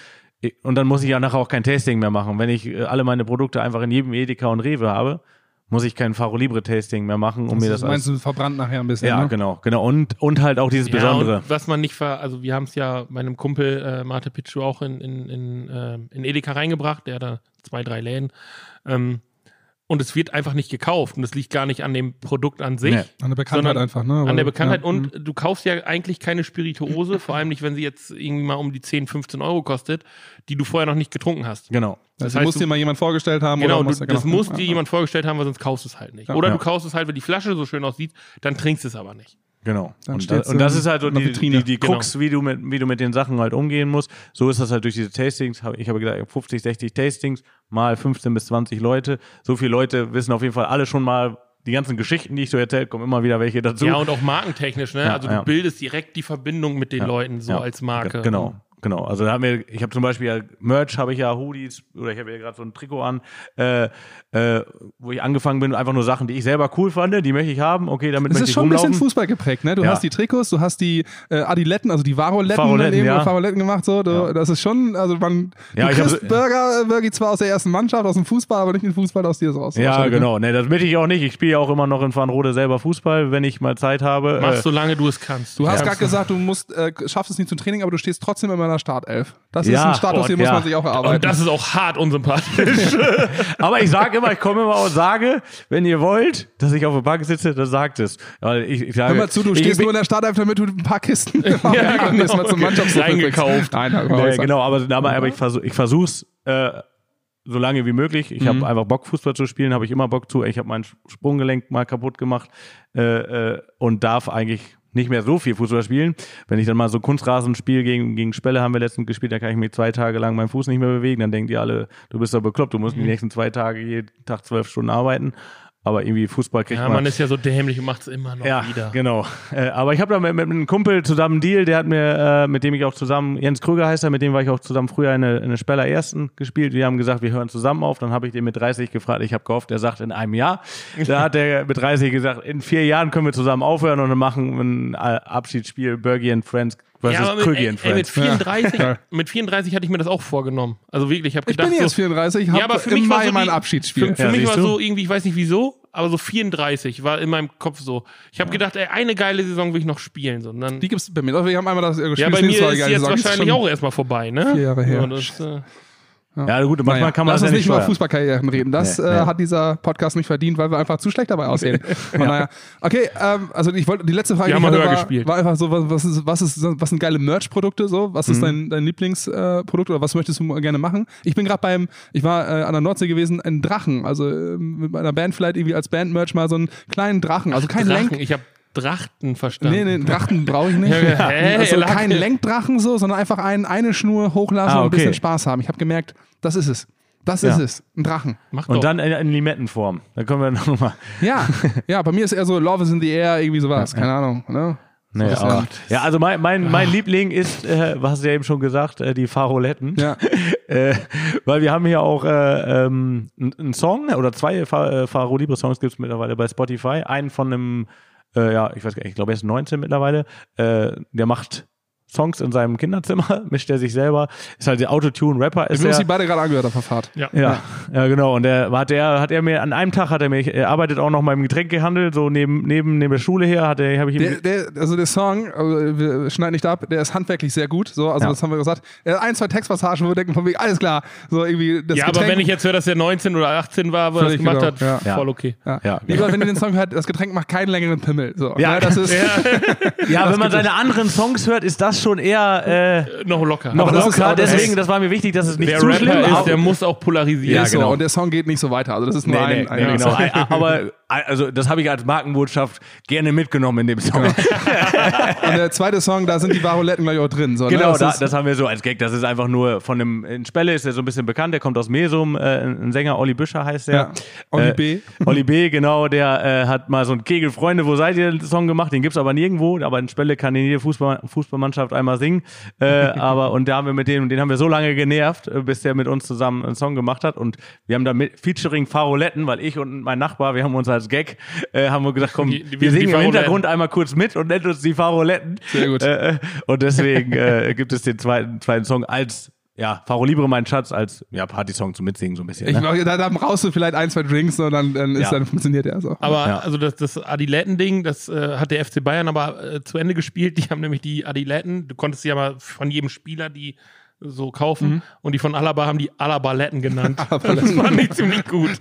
Und dann muss ich ja nachher auch kein Tasting mehr machen. Wenn ich äh, alle meine Produkte einfach in jedem Edeka und Rewe habe, muss ich kein Faro Libre Tasting mehr machen, um mir das das meinst du verbrannt nachher ein bisschen, Ja, ne? genau, genau. Und, und halt auch dieses Besondere. Ja, und was man nicht ver, also wir haben es ja meinem Kumpel äh, Mate Pichu auch in, in, in, äh, in Edeka reingebracht, der hat da zwei, drei Läden. Ähm, und es wird einfach nicht gekauft. Und es liegt gar nicht an dem Produkt an sich. Nee. An der Bekanntheit einfach, ne? An der Bekanntheit ja. und du kaufst ja eigentlich keine Spirituose, vor allem nicht, wenn sie jetzt irgendwie mal um die 10, 15 Euro kostet, die du vorher noch nicht getrunken hast. Genau. Das heißt, muss dir mal jemand vorgestellt haben. Genau, oder du, das muss Ja, dir jemand vorgestellt haben, weil sonst kaufst du es halt nicht. Oder Ja. du kaufst es halt, wenn die Flasche so schön aussieht, dann trinkst du es aber nicht. Genau. Dann Und, da, und das ist halt so die, Vitrine. die, die Genau. Krux, wie, du mit, wie du mit den Sachen halt umgehen musst. So ist das halt durch diese Tastings. Ich habe gesagt, 50, 60 Tastings mal 15 bis 20 Leute. So viele Leute wissen auf jeden Fall alle schon mal die ganzen Geschichten, die ich so erzähle, kommen immer wieder welche dazu. Ja, und auch markentechnisch, ne? Ja, also du ja. bildest direkt die Verbindung mit den Leuten so Ja, als Marke. Genau. Genau, also da haben wir, ich habe zum Beispiel ja Merch, habe ich ja Hoodies oder ich habe ja gerade so ein Trikot an, äh, äh, wo ich angefangen bin, einfach nur Sachen, die ich selber cool fand, die möchte ich haben, okay, damit Das möchte ist ich schon ein bisschen rumlaufen. Fußball geprägt, ne? Du Ja. hast die Trikots, du hast die äh, Adiletten, also die Varoletten, Varoletten, eben, ja. Varoletten gemacht, so. Du, Ja. Das ist schon, also man, Ja, ich kriegst so- Burger, äh, Burgi zwar aus der ersten Mannschaft, aus dem Fußball, aber nicht den Fußball aus dir so raus. Ja, ne? genau, ne, das möchte ich auch nicht. Ich spiele ja auch immer noch in Farnrode selber Fußball, wenn ich mal Zeit habe. Mach Äh, solange du es kannst. Du hast gerade gesagt, du musst, äh, schaffst es nicht zum Training, aber du stehst trotzdem in meiner Startelf. Das ist Ja, ein Status, Gott, den muss ja. man sich auch erarbeiten. Und das ist auch hart unsympathisch. *laughs* Aber ich sage immer, ich komme immer und sage, wenn ihr wollt, dass ich auf der Bank sitze, dann sagt es. Weil ich, ich sage, Hör mal zu, du ich, stehst nur in der Startelf, damit du ein paar Kisten *laughs* ja, *laughs* genau. mal zum Reingekauft. Nein, Nee, genau, aber, aber, aber ich, versuch, ich versuch's äh, so lange wie möglich. Ich Mhm. habe einfach Bock, Fußball zu spielen, habe ich immer Bock zu. Ich habe mein Sprunggelenk mal kaputt gemacht äh, äh, und darf eigentlich nicht mehr so viel Fußball spielen. Wenn ich dann mal so Kunstrasenspiel gegen, gegen Spelle haben wir letztens gespielt, da kann ich mich zwei Tage lang meinen Fuß nicht mehr bewegen. Dann denkt ihr alle, du bist doch bekloppt, du musst die nächsten zwei Tage jeden Tag zwölf Stunden arbeiten. Aber irgendwie Fußball kriegt ja, man. man ist ja so dämlich und macht es immer noch Ja, wieder. genau. Äh, aber ich habe da mit, mit einem Kumpel zusammen einen Deal, der hat mir, äh, mit dem ich auch zusammen, Jens Krüger heißt er, mit dem war ich auch zusammen früher eine, eine Speller Ersten gespielt. Wir haben gesagt, wir hören zusammen auf. Dann habe ich den mit 30 gefragt. Ich habe gehofft, er sagt in einem Jahr. *laughs* Da hat er mit 30 gesagt, in vier Jahren können wir zusammen aufhören und dann machen ein äh, Abschiedsspiel Bergie and Friends versus Ja, mit, Krügi ey, and ey, mit Friends. 34, *laughs* mit 34 hatte ich mir das auch vorgenommen. Also wirklich, ich habe Ich gedacht, bin jetzt so, 34, ich Ja, habe aber für im mich war Mai so mein Abschiedsspiel. Für, für Ja, mich war du? so irgendwie, ich weiß nicht wieso, aber so 34 war in meinem Kopf so. Ich habe gedacht, ey, eine geile Saison will ich noch spielen. So. Dann, Die gibt's bei mir. Also Wir haben einmal das äh, gespielt. ja, bei mir ist jetzt gesagt, ist wahrscheinlich auch erstmal vorbei, ne? Vier Jahre her. So, das, äh, Ja, gut, manchmal Naja, kann man lass das uns ja nicht über. Fußballkarrieren reden. Das Nee, äh, nee. hat dieser Podcast nicht verdient, weil wir einfach zu schlecht dabei aussehen. *laughs* Von daher, okay, ähm, also ich wollte die letzte Frage, die haben ich hatte, war, gespielt. war einfach so, was, was, ist, was, ist, was sind geile Merch-Produkte so? Was Mhm. ist dein, dein Lieblingsprodukt äh, Produkt oder was möchtest du gerne machen? Ich bin gerade beim, ich war äh, an der Nordsee gewesen, ein Drachen, also äh, mit meiner Band vielleicht irgendwie als Band-Merch mal so einen kleinen Drachen, also kein Drachen, Lenk. ich habe Drachten verstanden. Nee, nee, einen Drachen brauche ich nicht. *laughs* Ja, ja. Hä? also kein Lenkdrachen so, sondern einfach ein, eine Schnur hochlassen Ah, und ein okay. bisschen Spaß haben. Ich habe gemerkt, das ist es. Das Ja. ist es. Ein Drachen. Mach doch. Und dann in, in Limettenform. Da können wir *laughs* nochmal. Ja, ja, bei mir ist eher so Love is in the air, irgendwie sowas, keine Ahnung. Ne? Nee, ist aber, ja- ja, also mein, mein, mein Liebling ist, äh, was hast du ja eben schon gesagt, äh, die Faroletten. Ja. *laughs* äh, weil wir haben hier auch äh, ähm, einen Song oder zwei äh, Faro Libre Songs gibt es mittlerweile bei Spotify. Einen von einem, äh, ja, ich weiß gar nicht, ich glaube, er ist 19 mittlerweile. Äh, der macht Songs in seinem Kinderzimmer, *laughs* mischt er sich selber. Ist halt der Autotune-Rapper. Ich Ist habe uns die beide gerade angehört auf der Fahrt. ja. Ja, ja, genau. Und der hat er, hat er mir an einem Tag hat er mir, er arbeitet auch noch mal im Getränkehandel, so neben neben neben der Schule her, hat er, habe ich ihm Der, der, also der Song, also wir schneiden nicht ab, der ist handwerklich sehr gut. So, also Ja. das haben wir gesagt. Er hat ein, zwei Textpassagen, wo wir denken, von wegen, alles klar. So irgendwie das Ja, aber Getränk- wenn ich jetzt höre, dass er 19 oder 18 war, wo er das gemacht genau, hat, ja. voll okay. Ja. Ja, Lieber, wenn ihr den Song hört, das Getränk macht keinen längeren Pimmel. So, Ja, ne, das ist. *laughs* Ja, *laughs* wenn man seine anderen Songs hört, ist das schon eher äh, Noch locker. noch das ist locker. aber- das Deswegen, ist- das war mir wichtig, dass es nicht der zu Rapper schlimm ist, der muss auch polarisieren. Ja, so, genau. und der Song geht nicht so weiter. Also das ist nur Nee, ein, nee, ein nee, genau. *laughs* Song. Aber also das habe ich als Markenbotschaft gerne mitgenommen in dem Song. Und der zweite Song, da sind die Varoletten gleich auch drin. So, Genau, ne? da, ist- das haben wir so als Gag. Das ist einfach nur von einem in Spelle ist der so ein bisschen bekannt. Der kommt aus Mesum, äh, ein Sänger Olli Büscher heißt der. Ja. Olli äh, B. Olli B. Genau, der äh, hat mal so einen Kegel Freunde, wo seid ihr? den Song gemacht. Den gibt's aber nirgendwo. Aber in Spelle kann den jede Fußball, Fußballmannschaft einmal singen. Äh, *laughs* aber und da haben wir mit dem, den haben wir so lange genervt, äh, bis der mit uns zusammen einen Song gemacht hat. Und wir haben da mit Featuring Faroletten, weil ich und mein Nachbar, wir haben uns als Gag, äh, haben wir gesagt, komm, Die- die- wir singen im. Hintergrund einmal kurz mit und nennen uns die Faroletten. Sehr gut. Äh, äh, und deswegen äh, gibt es den zweiten, zweiten Song als, ja, Faro Libre, mein Schatz, als ja, Partysong zum Mitsingen so ein bisschen. Ich Ne? mach, da, dann brauchst du vielleicht ein, zwei Drinks und dann, dann, ist, Ja. dann funktioniert der so. Aber Ja. also das, das Adiletten-Ding, das äh, hat der FC Bayern aber äh, zu Ende gespielt. Die haben nämlich die Adiletten, du konntest sie ja mal von jedem Spieler die so kaufen Mhm. und die von Alaba haben die Alabaletten genannt. *laughs* das fand ich ziemlich gut.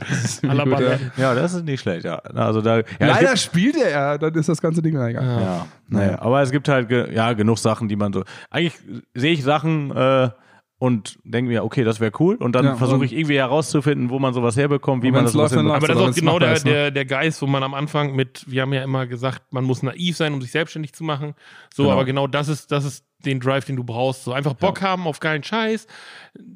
Alabaletten. Ja, das ist nicht schlecht, ja. Also da, ja, Leider gibt, spielt er ja, dann ist das ganze Ding ja egal. ja, naja, aber es gibt halt ge ja, genug Sachen, die man so. Eigentlich sehe ich Sachen äh, und denke mir, okay, das wäre cool. Und dann Ja, versuche ich irgendwie herauszufinden, wo man sowas herbekommt, wie man das läuft. Aber das ist auch genau der, ist, ne? der, der Geist, wo man am Anfang mit, wir haben ja immer gesagt, man muss naiv sein, um sich selbstständig zu machen. So, Genau. aber genau das ist, das ist den Drive, den du brauchst. So einfach Bock haben auf geilen Scheiß,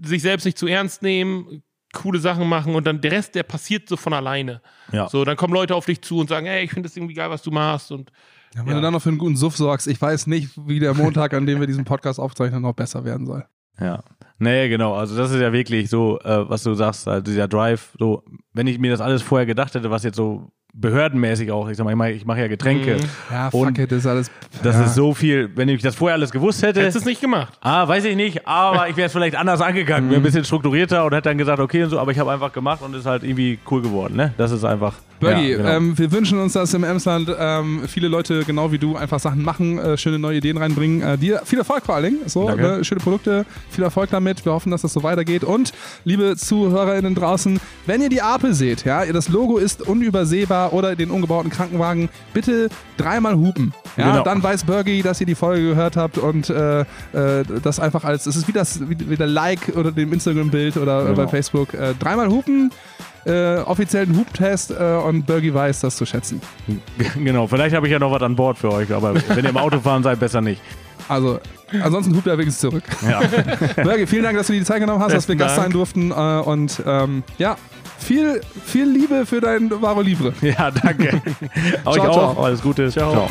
sich selbst nicht zu ernst nehmen, coole Sachen machen und dann der Rest, der passiert so von alleine. Ja. So, dann kommen Leute auf dich zu und sagen, hey, ich finde das irgendwie geil, was du machst und Ja, wenn Ja. du dann noch für einen guten Suff sorgst, ich weiß nicht, wie der Montag, an dem wir diesen Podcast aufzeichnen, noch besser werden soll. Ja. Nee, genau. Also das ist ja wirklich so, äh, was du sagst, halt dieser Drive, so, wenn ich mir das alles vorher gedacht hätte, was jetzt so behördenmäßig auch, ich sag mal, ich mache ich mach ja Getränke. Mhm. Ja, Und fuck it, das ist alles. Das ja. ist so viel, wenn ich das vorher alles gewusst hätte. Hättest du es nicht gemacht. Ah, weiß ich nicht, aber ich wäre es vielleicht anders angegangen, wäre ein bisschen strukturierter und hätte dann gesagt, okay und so, aber ich habe einfach gemacht und ist halt irgendwie cool geworden, ne? Das ist einfach. Bergi, ja, genau. ähm, wir wünschen uns, dass im Emsland ähm, viele Leute genau wie du einfach Sachen machen, äh, schöne neue Ideen reinbringen. Äh, dir viel Erfolg vor allen Dingen. So, ne, schöne Produkte, viel Erfolg damit. Wir hoffen, dass das so weitergeht. Und liebe ZuhörerInnen draußen, wenn ihr die Apel seht, ja, ihr das Logo ist unübersehbar oder den umgebauten Krankenwagen, bitte dreimal hupen. Ja, Genau. dann weiß Bergi, dass ihr die Folge gehört habt und äh, äh, das einfach als, es ist wie das, wie, wie der Like oder dem Instagram-Bild oder Genau. bei Facebook. Äh, dreimal hupen. Äh, offiziellen Hubtest äh, und Bergi weiß das zu schätzen. *laughs* genau, vielleicht habe ich ja noch was an Bord für euch, aber wenn ihr im Auto fahren seid, besser nicht. Also, ansonsten hupt er wenigstens zurück. Ja. *laughs* Bergi, vielen Dank, dass du dir die Zeit genommen hast, dass wir Besten Gast sein durften äh, und ähm, ja, viel, viel Liebe für dein Varo Libre. ja, danke. *laughs* Euch Ciao, auch. ciao. Alles Gute. Ciao. ciao.